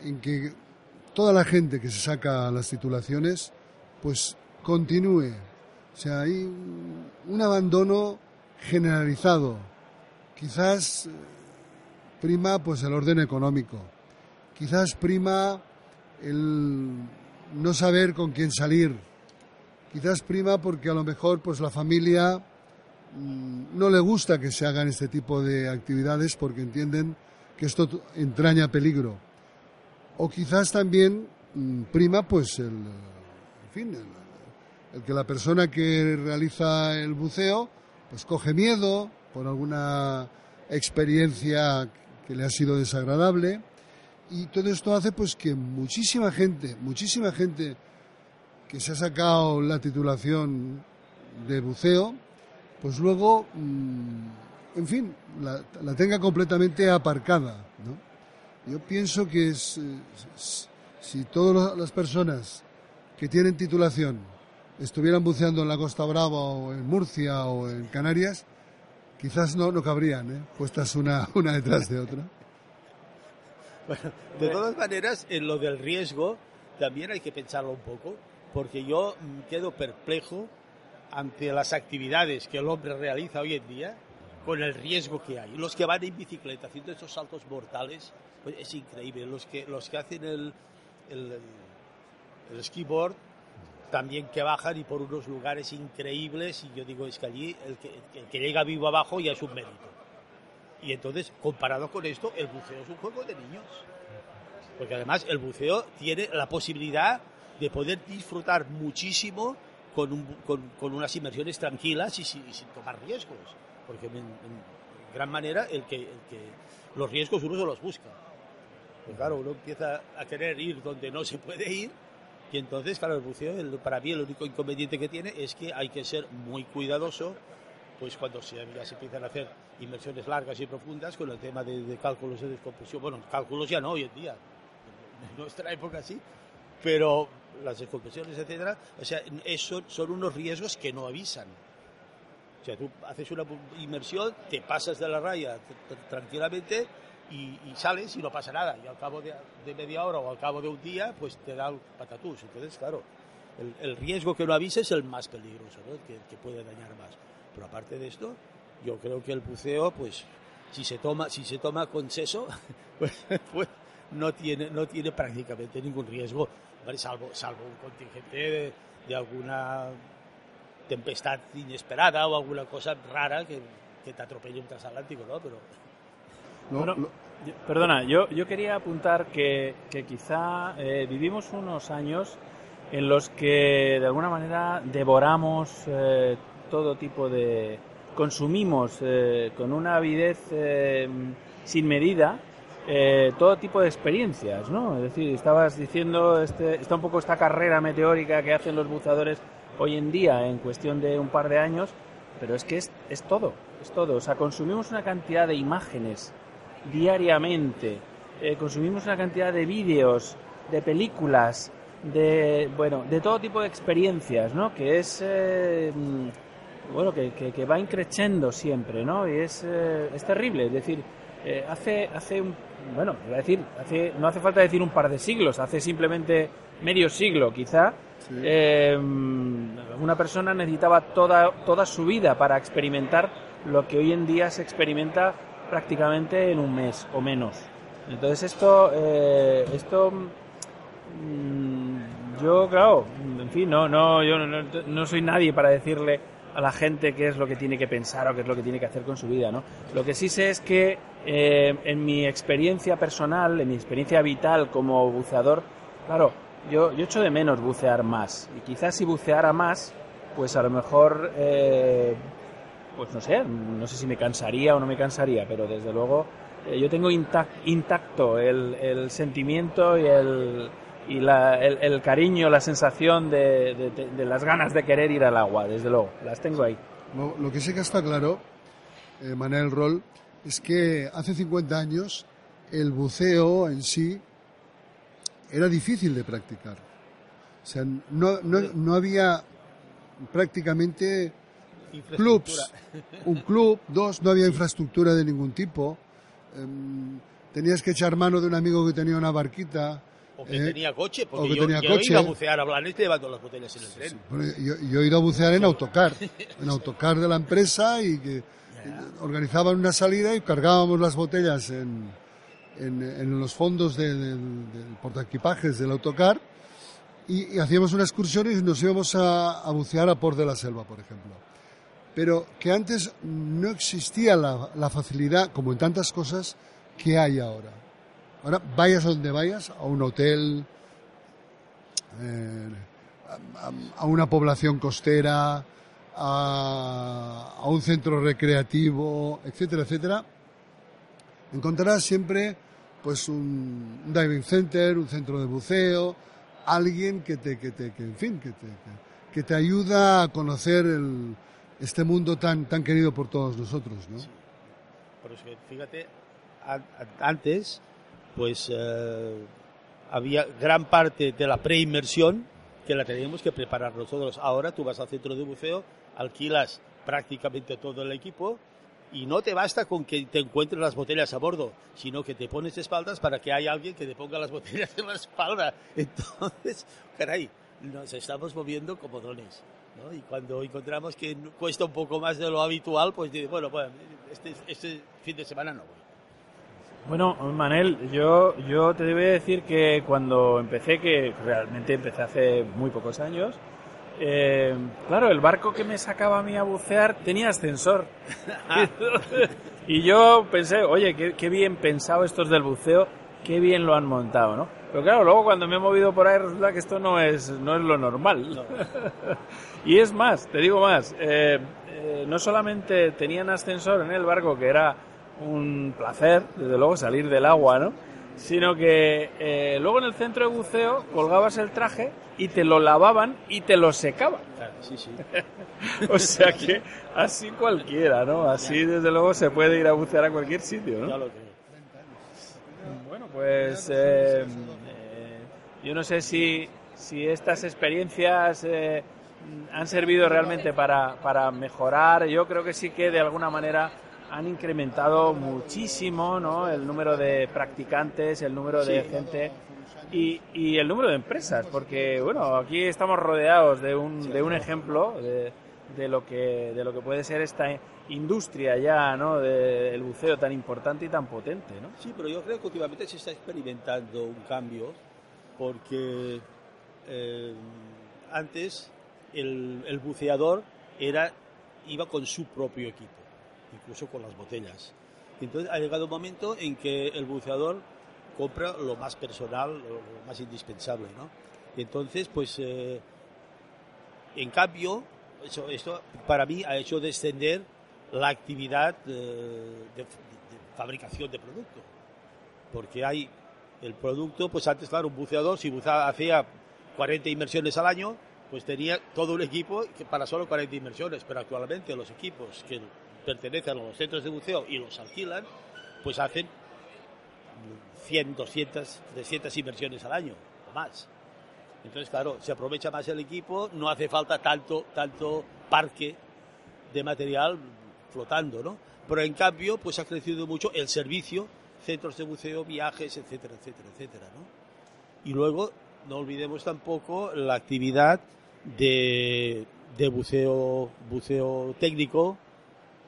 en que toda la gente que se saca las titulaciones, pues continúe. O sea, hay un, abandono generalizado. Quizás eh, prima pues el orden económico. Quizás prima el no saber con quién salir. Quizás prima porque a lo mejor pues la familia mm, no le gusta que se hagan este tipo de actividades porque entienden que esto entraña peligro. O quizás también mm, prima pues el, fin, el que la persona que realiza el buceo pues coge miedo por alguna experiencia que le ha sido desagradable y todo esto hace pues que muchísima gente, muchísima gente que se ha sacado la titulación de buceo, pues luego mm, en fin, la, la tenga completamente aparcada. ¿no? Yo pienso que es, eh, si todas las personas que tienen titulación estuvieran buceando en la Costa Brava o en Murcia o en Canarias, quizás no, no cabrían, ¿eh? puestas una, una detrás de otra. De todas maneras, en lo del riesgo también hay que pensarlo un poco, porque yo mm, quedo perplejo ante las actividades que el hombre realiza hoy en día con el riesgo que hay. Los que van en bicicleta haciendo estos saltos mortales, pues es increíble. Los que, los que hacen el, el, el- skiboard también que bajan y por unos lugares increíbles y yo digo es que allí el que, el que llega vivo abajo ya es un mérito. Y entonces, comparado con esto, el buceo es un juego de niños. Porque además el buceo tiene la posibilidad de poder disfrutar muchísimo con, un- con- con unas inmersiones tranquilas y sin, y sin tomar riesgos. Porque en, en gran manera el que, el que los riesgos uno se los busca. Claro, uno empieza a querer ir donde no se puede ir y entonces, claro, el buceo, el- para mí el único inconveniente que tiene es que hay que ser muy cuidadoso pues cuando se, ya se empiezan a hacer inmersiones largas y profundas con el tema de, de cálculos de descompresión. Bueno, cálculos ya no hoy en día, en nuestra época sí, pero las descompresiones, etcétera, o sea, son unos riesgos que no avisan. O sea, tú haces una inmersión, te pasas de la raya tranquilamente y, y sales y no pasa nada. Y al cabo de, media hora o al cabo de un día, pues te da el patatús. Entonces, claro, el, riesgo que no avisa es el más peligroso, ¿no? el que, puede dañar más. Pero aparte de esto, yo creo que el buceo, pues, si se toma, si se toma con seso, (laughs) pues, pues no tiene, no tiene prácticamente ningún riesgo, salvo, salvo un contingente de, de alguna tempestad inesperada o alguna cosa rara que, que te atropelle un transatlántico, ¿no? Pero Lo- Bueno, lo- yo- perdona, yo, yo quería apuntar que, que quizá eh, vivimos unos años en los que de alguna manera devoramos eh, todo tipo de... consumimos eh, con una avidez eh, sin medida eh, todo tipo de experiencias, ¿no? Es decir, estabas diciendo, este, está un poco esta carrera meteórica que hacen los buceadores hoy en día en cuestión de un par de años, pero es que es, es todo, es todo. O sea, consumimos una cantidad de imágenes diariamente, eh, consumimos una cantidad de vídeos, de películas, de, bueno, de todo tipo de experiencias, ¿no? Que es, eh, mm, bueno, que, que, que va increciendo siempre, ¿no? Y es, eh, es terrible, es decir, eh, hace, hace un, bueno, iba a decir, hace, no hace falta decir un par de siglos, hace simplemente medio siglo, quizá, eh, una persona necesitaba toda, toda su vida para experimentar lo que hoy en día se experimenta prácticamente en un mes o menos. Entonces esto, eh, esto, mm, yo claro, en fin, no, no, yo no, no soy nadie para decirle a la gente qué es lo que tiene que pensar o qué es lo que tiene que hacer con su vida, ¿no? Lo que sí sé es que eh, en mi experiencia personal, en mi experiencia vital como buceador, claro, yo, yo echo de menos bucear más. Y quizás si buceara más, pues a lo mejor, eh, pues no sé, no sé si me cansaría o no me cansaría, pero desde luego eh, yo tengo intac- intacto el, sentimiento y el, y la- el, cariño, la sensación de, las ganas de querer ir al agua, desde luego, las tengo ahí. Lo, que sí que está claro, eh, Manel Roll, es que hace 50 años el buceo en sí era difícil de practicar. O sea, no, no, no había prácticamente clubs. Un club, dos, no había infraestructura de ningún tipo. Em, tenías que echar mano de un amigo que tenía una barquita. o que eh, tenía coche, porque o que yo, tenía yo coche. iba a bucear a Blanes llevando las botellas en el tren. Bueno, yo, yo he ido a bucear en autocar, (laughs) en autocar de la empresa y que organizaban una salida y cargábamos las botellas en, en, en los fondos de- del, del portaequipajes del autocar y, y hacíamos una excursión y nos íbamos a, a bucear a Port de la Selva, por ejemplo. Pero que antes no existía la, facilidad, como en tantas cosas, que hay ahora. Ahora, vayas a donde vayas, a un hotel, eh, a, una población costera, a, un centro recreativo, etcétera, etcétera, encontrarás siempre pues un, diving center, un centro de buceo, alguien que te, que te, que, en fin, que te, que te ayuda a conocer el, este mundo tan, tan querido por todos nosotros, ¿no? Pero es que, fíjate, an- an- antes, pues eh, había gran parte de la preinmersión que la teníamos que preparar nosotros. Ahora tú vas al centro de buceo, alquilas prácticamente todo el equipo y no te basta con que te encuentres las botellas a bordo, sino que te pones espaldas para que haya alguien que te ponga las (laughs) botellas en la espalda. Entonces, caray, nos estamos moviendo como dones. ¿No? Y cuando encontramos que cuesta un poco más de lo habitual, pues dices, bueno, bueno este, este fin de semana no voy. Bueno, Manel, yo, yo te a decir que cuando empecé, que realmente empecé hace muy pocos años, eh, claro, el barco que me sacaba a mí a bucear tenía ascensor. (laughs) (laughs) y yo pensé, oye, qué, qué bien pensado estos del buceo, qué bien lo han montado, ¿no? Pero claro, luego cuando me he movido por ahí resulta que esto no es, no es lo normal. (laughs) y es más, te digo más, eh, eh, no solamente tenían ascensor en el barco, que era un placer, desde luego, salir del agua, ¿no? Sino que eh, luego en el centro de buceo colgabas el traje y te lo lavaban y te lo secaban. Claro, sí, sí. (laughs) O sea que así cualquiera, ¿no? Así desde luego se puede ir a bucear a cualquier sitio, Ya ¿no? lo. Pues eh, eh, yo no sé si, si estas experiencias eh, han servido realmente para, para mejorar. Yo creo que sí que de alguna manera han incrementado muchísimo ¿no? el número de practicantes, el número de Sí. gente y, y el número de empresas, porque bueno, aquí estamos rodeados de un, de un ejemplo de, de lo que de lo que puede ser esta industria ya, ¿no? del buceo tan importante y tan potente, ¿no? Sí, pero yo creo que últimamente se está experimentando un cambio porque eh, antes el, el buceador era iba con su propio equipo, incluso con las botellas. Entonces ha llegado un momento en que el buceador compra lo más personal, lo, más indispensable, ¿no? Entonces, pues, eh, en cambio, eso, esto para mí ha hecho descender la actividad eh, de, fabricación de producto. Porque hay el producto, pues antes, claro, un buceador, si buceaba, hacía 40 inmersiones al año, pues tenía todo un equipo para solo 40 inmersiones. Pero actualmente los equipos que pertenecen a los centros de buceo y los alquilan, pues hacen 100, 200, 300 inversiones al año o más. Entonces, claro, se aprovecha más el equipo, no hace falta tanto, tanto parque de material flotando, ¿no? Pero en cambio, pues ha crecido mucho el servicio, centros de buceo, viajes, etcétera, etcétera, etcétera, ¿no? Y luego, no olvidemos tampoco la actividad de, de buceo, buceo técnico,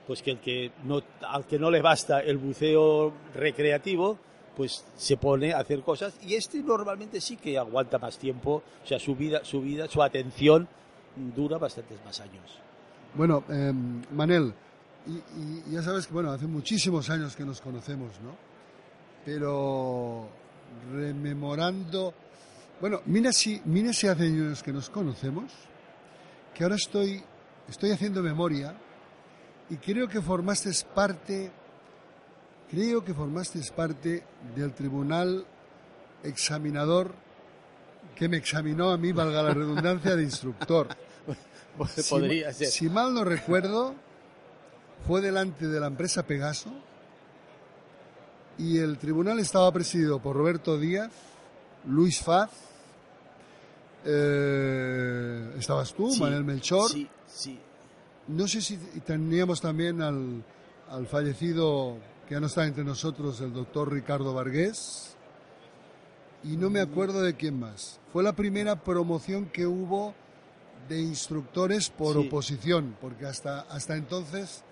pues que el que no, al que no le basta el buceo recreativo, pues se pone a hacer cosas y este normalmente sí que aguanta más tiempo, o sea, su vida, su vida, su atención dura bastantes más años. Bueno, eh, Manel, y, y ya sabes que bueno, hace muchísimos años que nos conocemos, ¿no? Pero rememorando, bueno, mira si, mira si hace años que nos conocemos, que ahora estoy, estoy haciendo memoria y creo que formaste parte, creo que formaste parte del tribunal examinador que me examinó a mí, valga la redundancia, de instructor. (laughs) Si, Podría ser. si mal no recuerdo, fue delante de la empresa Pegaso y el tribunal estaba presidido por Roberto Díaz, Luis Faz, eh, estabas tú, Sí, Manuel Melchor. Sí, sí. No sé si teníamos también al, al fallecido, que ya no está entre nosotros, el doctor Ricardo Vargués. Y no me acuerdo de quién más. Fue la primera promoción que hubo de instructores por Sí. oposición, porque hasta, hasta entonces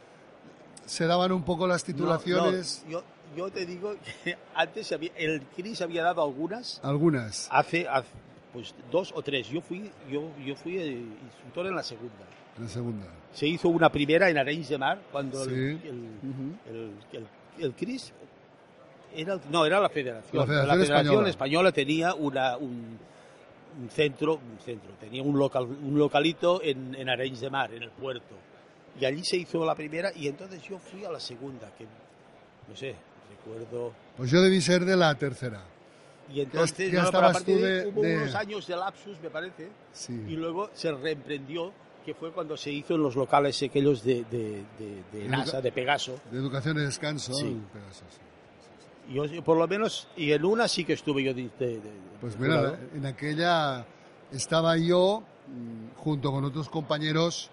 se daban un poco las titulaciones, No, no, yo, yo te digo (laughs) que antes había, el CRIS había dado algunas algunas. hace, hace, pues dos o tres. Yo fui, yo, yo fui instructor en la segunda. En la segunda. Se hizo una primera en Arenys de Mar cuando el, Sí. el, el, el- el CRIS era, no, era la federación. La Federación Española. Española tenía una, un, un centro, un centro, tenía un, local, un localito en, en Arenys de Mar, en el puerto. Y allí se hizo la primera y entonces yo fui a la segunda, que no sé, recuerdo. Pues yo debí ser de la tercera. Y entonces, ya no, pero a estabas partir tú de- hubo de- unos años de lapsus, me parece, Sí. y luego se reemprendió, que fue cuando se hizo en los locales aquellos de, de, de, NASA, de Pegaso. De educación y descanso. Sí. Pegaso, sí. Yo, yo por lo menos, y en una sí que estuve yo de, Pues mira, en aquella estaba yo mm, junto con otros compañeros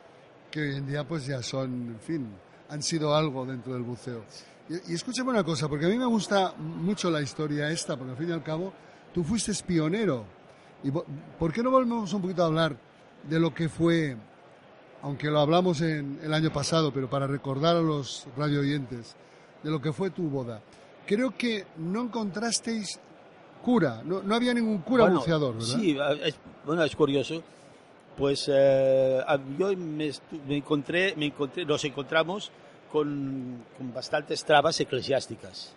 que hoy en día pues ya son, en fin, han sido algo dentro del buceo. Y, y escúchame una cosa, porque a mí me gusta mucho la historia esta, porque al fin y al cabo tú fuiste pionero. ¿Y por qué no volvemos un poquito a hablar de lo que fue, aunque lo hablamos en el año pasado, pero para recordar a los radio oyentes, de lo que fue tu boda? Creo que no encontrasteis cura, no, no había ningún cura Bueno, buceador, ¿verdad? Sí, es, bueno, es curioso. Pues eh, yo me, me encontré, me encontré, nos encontramos con, con bastantes trabas eclesiásticas.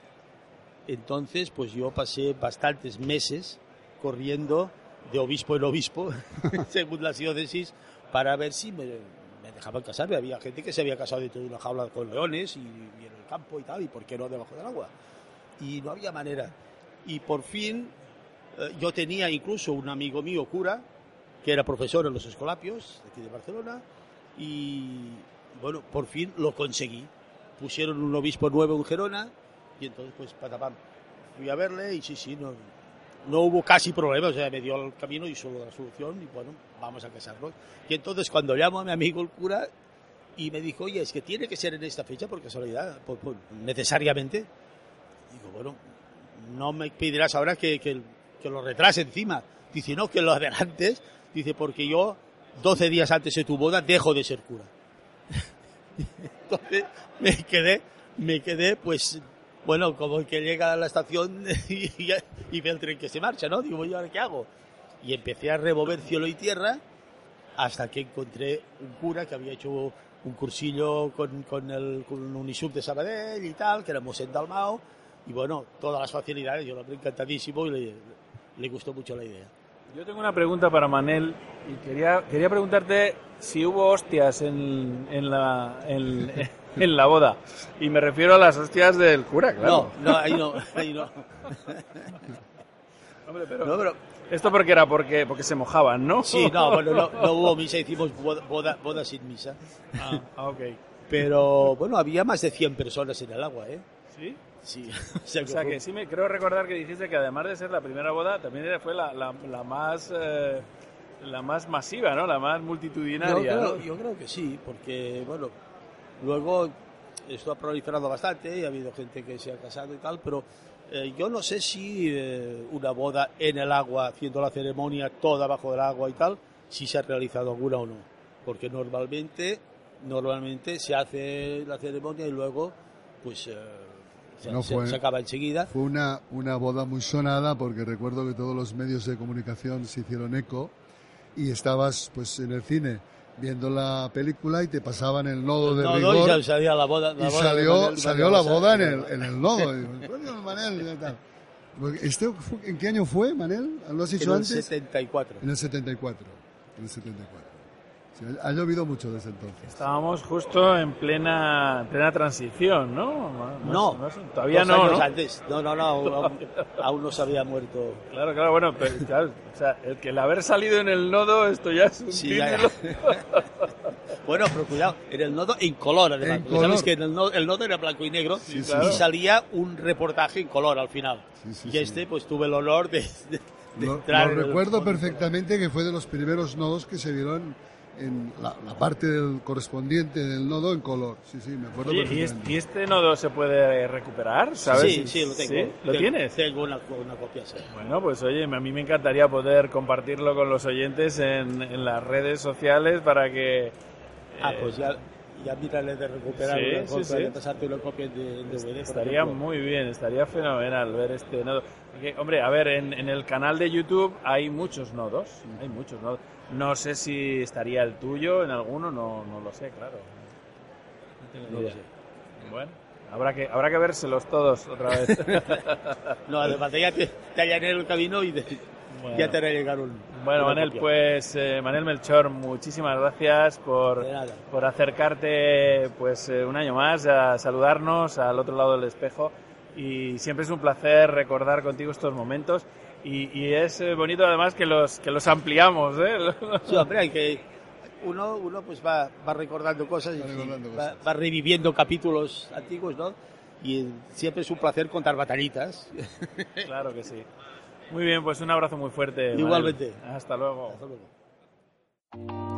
Entonces, pues yo pasé bastantes meses corriendo de obispo en obispo, (laughs) según las diócesis, para ver si me, me dejaban casarme. Había gente que se había casado dentro de una jaula con leones y, y en el campo y tal, y por qué no debajo del agua. Y no había manera. Y por fin eh, yo tenía incluso un amigo mío, cura, que era profesor en los Escolapios, aquí de Barcelona, y bueno, por fin lo conseguí. Pusieron un obispo nuevo en Gerona, y entonces pues patapam. Fui a verle y sí, sí, no, no hubo casi problema, o sea, me dio el camino y solo la solución, y bueno, vamos a casarnos. Y entonces cuando llamo a mi amigo el cura, y me dijo, oye, es que tiene que ser en esta fecha casualidad, por- por- necesariamente. Digo, bueno, no me pedirás ahora que, que, que lo retrase encima. Dice, no, que lo adelantes. Dice, porque yo, 12 días antes de tu boda, dejo de ser cura. (laughs) Entonces me quedé, me quedé, pues, bueno, como el que llega a la estación (laughs) y, y ve el tren que se marcha, ¿no? Digo, ¿y ahora qué hago? Y empecé a remover cielo y tierra hasta que encontré un cura que había hecho un cursillo con, con el con Unisub de Sabadell y tal, que era Mosén Dalmao, y bueno, todas las facilidades, yo lo hablé encantadísimo y le, le gustó mucho la idea. Yo tengo una pregunta para Manel y quería, quería preguntarte si hubo hostias en, en, la, en, (laughs) en la boda. Y me refiero a las hostias del cura, claro. No, no, ahí no, ahí no. (laughs) Hombre, pero, No, pero Esto porque era porque, porque se mojaban, ¿no? sí, no, (laughs) bueno, no, no hubo misa, hicimos boda, boda, boda sin misa. Ah, ah, ok. Pero bueno, había más de 100 personas en el agua, ¿eh? ¿Sí? Sí, (laughs) o sea O que sea fue- que sí me creo recordar que dijiste que además de ser la primera boda, también fue la, la, la más eh, la más masiva, ¿no? La más Yo multitudinaria. creo, ¿no? yo creo que sí, porque, bueno, luego esto ha proliferado bastante y ha habido gente que se ha casado y tal, pero eh, yo no sé si eh, una boda en el agua, haciendo la ceremonia toda bajo el agua y tal, si se ha realizado alguna o no. Porque normalmente, normalmente se hace la ceremonia y luego, pues, eh, se, No fue. se acaba enseguida. Fue una, una boda muy sonada porque recuerdo que todos los medios de comunicación se hicieron eco y estabas pues en el cine viendo la película y te pasaban el nodo de No, no, rigor y sal- salía la boda. la y boda de salió, salió la boda en el, en el nodo. Y "Coño, Manel", tal. Este ¿En qué año fue, Manel? ¿Lo has dicho En el antes? 74. En el 74. En el 74. Sí, ha llovido mucho desde entonces. Estábamos justo en plena plena transición, ¿no? Más- No, más- todavía dos no, años ¿no? antes. No, no, no, aún, aún no se había muerto. Claro, claro, bueno, pero claro, o sea, el que el haber salido en el nodo, esto ya es un Sí, ya- título. (laughs) Bueno, pero cuidado, en el nodo en color, además. En porque Sabes color. que en el nodo, el nodo era blanco y negro Sí, y claro. salía un reportaje en color al final. Sí, sí, y sí. este, pues tuve el honor de, de- de Lo, entrar. lo en el- recuerdo perfectamente que fue de los primeros nodos que se vieron en la, la parte del correspondiente del nodo en color. Sí, sí, me acuerdo Oye, ¿y, este, y este nodo se puede recuperar? ¿Sabes? Sí, sí, lo tengo. ¿Sí? ¿Lo Tengo- tienes? Tengo una, una copia, sí. Bueno, pues oye, a mí me encantaría poder compartirlo con los oyentes en, en las redes sociales para que... Ah, eh, pues ya, ya mírale de recuperar Sí, una sí, copia, sí. de pasarte una copia de, en DVD. Estaría muy bien, estaría fenomenal ver este nodo. Porque, hombre, a ver, en, en el canal de YouTube hay muchos nodos, hay muchos nodos. No sé si estaría el tuyo en alguno, no, no lo sé, claro. No tengo lo sé. Bueno, habrá que, habrá que vérselos todos otra vez. (laughs) No, además ya te, te allané el camino y te- Bueno. ya te hará llegar un. Bueno, Manel, copia. pues eh, Manel Melchor, muchísimas gracias por, por acercarte pues eh, un año más a saludarnos al otro lado del espejo y siempre es un placer recordar contigo estos momentos y, y, es eh, bonito además que los, que los ampliamos. ¿eh? (laughs) Sí, hombre, hay que, uno, uno pues va, va recordando cosas va y va, va, reviviendo capítulos antiguos, ¿no? Y siempre es un placer contar batallitas. (laughs) Claro que sí. Muy bien, pues un abrazo muy fuerte. Igualmente. Manuel. Hasta luego. Hasta luego.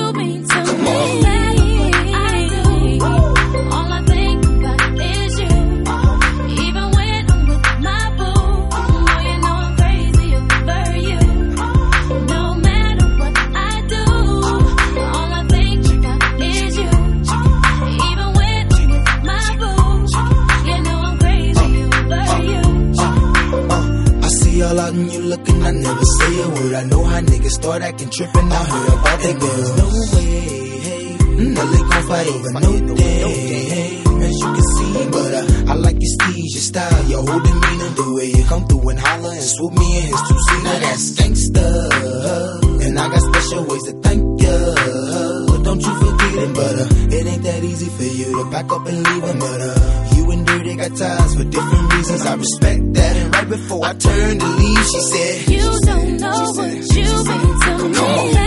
ain't gon' fight over no thing. As you can see, but uh, I like your steeze, your style, your whole demeanor. The way you come through and holler and swoop me in his two seat. Now that's gangsta. And I got special ways to thank ya. But Don't you forget it, but uh, it ain't that easy for you to back up and leave him. But uh, you and Dirty got ties for different reasons. I respect that. And right before I turned to leave, she said, You don't know said, what you've been to me.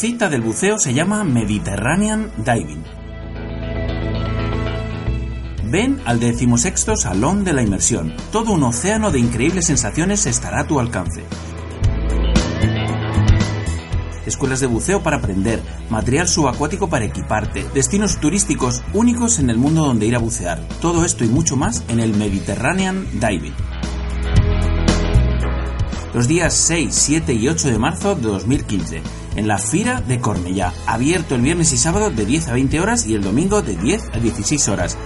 Cita del buceo se llama Mediterranean Diving. Ven al decimosexto Salón de la Inmersión. Todo un océano de increíbles sensaciones estará a tu alcance. Escuelas de buceo para aprender, material subacuático para equiparte, destinos turísticos únicos en el mundo donde ir a bucear. Todo esto y mucho más en el Mediterranean Diving. Los días 6, 7 y 8 de marzo de 2015, en la Fira de Cornellá, abierto el viernes y sábado de 10 a 20 horas y el domingo de 10 a 16 horas.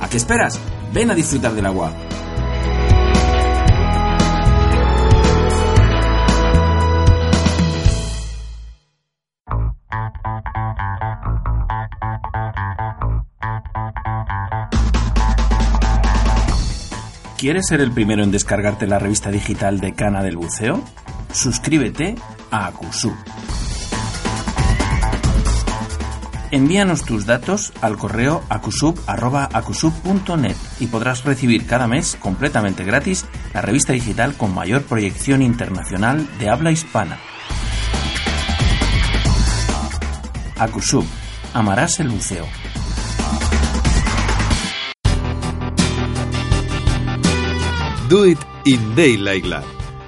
¿A qué esperas? Ven a disfrutar del agua. ¿Quieres ser el primero en descargarte la revista digital de Cana del Buceo? Suscríbete a Acusub. Envíanos tus datos al correo acusub.acusub.net y podrás recibir cada mes completamente gratis la revista digital con mayor proyección internacional de habla hispana. Acusub. Amarás el buceo. Do It in Daylight Lab.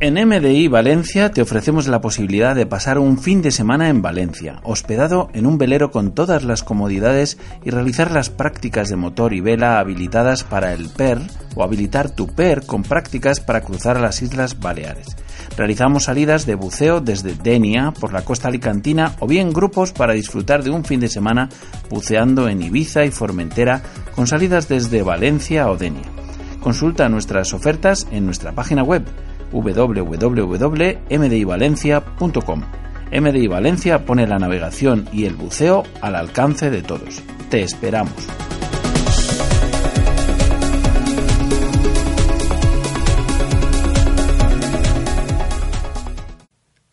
En MDI Valencia te ofrecemos la posibilidad de pasar un fin de semana en Valencia, hospedado en un velero con todas las comodidades y realizar las prácticas de motor y vela habilitadas para el PER o habilitar tu PER con prácticas para cruzar las Islas Baleares. Realizamos salidas de buceo desde Denia por la costa alicantina o bien grupos para disfrutar de un fin de semana buceando en Ibiza y Formentera con salidas desde Valencia o Denia. Consulta nuestras ofertas en nuestra página web www.mdivalencia.com. MDI Valencia pone la navegación y el buceo al alcance de todos. Te esperamos.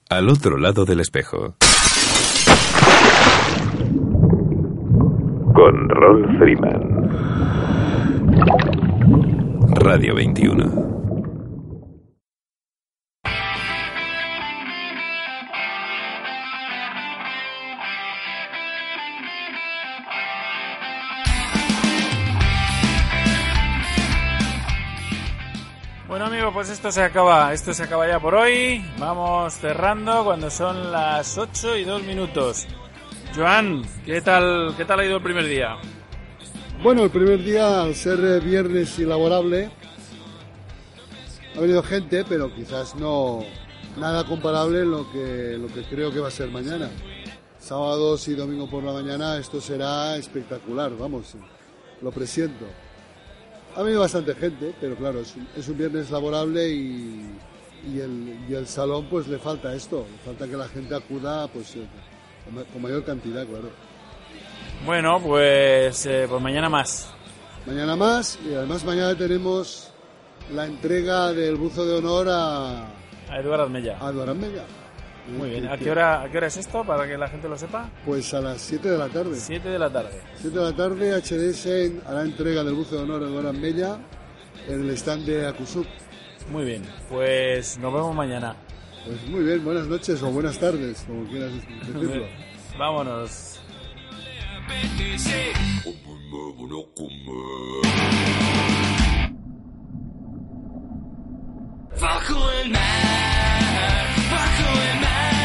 Al otro lado del espejo. Con Rolf Freeman. Radio 21. Amigos, pues esto se acaba, esto se acaba ya por hoy. Vamos cerrando cuando son las 8 y 2 minutos. Joan, ¿qué tal, qué tal ha ido el primer día? Bueno, el primer día, al ser eh, viernes y laborable, ha venido gente, pero quizás no nada comparable en lo que, lo que creo que va a ser mañana. Sábados y domingo por la mañana esto será espectacular, vamos, lo presiento. Ha venido bastante gente, pero claro, es un, es un viernes laborable y, y el, y el salón pues le falta esto, le falta que la gente acuda pues eh, con ma- con mayor cantidad, claro. Bueno, pues, eh, pues mañana más. Mañana más y además mañana tenemos la entrega del buzo de honor a, A Eduardo Armella. a Eduardo Mella. Muy bien. ¿A qué, hora, ¿A qué hora es esto para que la gente lo sepa? Pues a las 7 de la tarde. 7 de la tarde. 7 de la tarde HDS hará entrega del buzo de honor a Eduardo Mella en el stand de Acusub. Muy bien. Pues nos vemos mañana. Pues muy bien, buenas noches o buenas tardes, como quieras decirlo. (laughs) Vámonos. buckle in my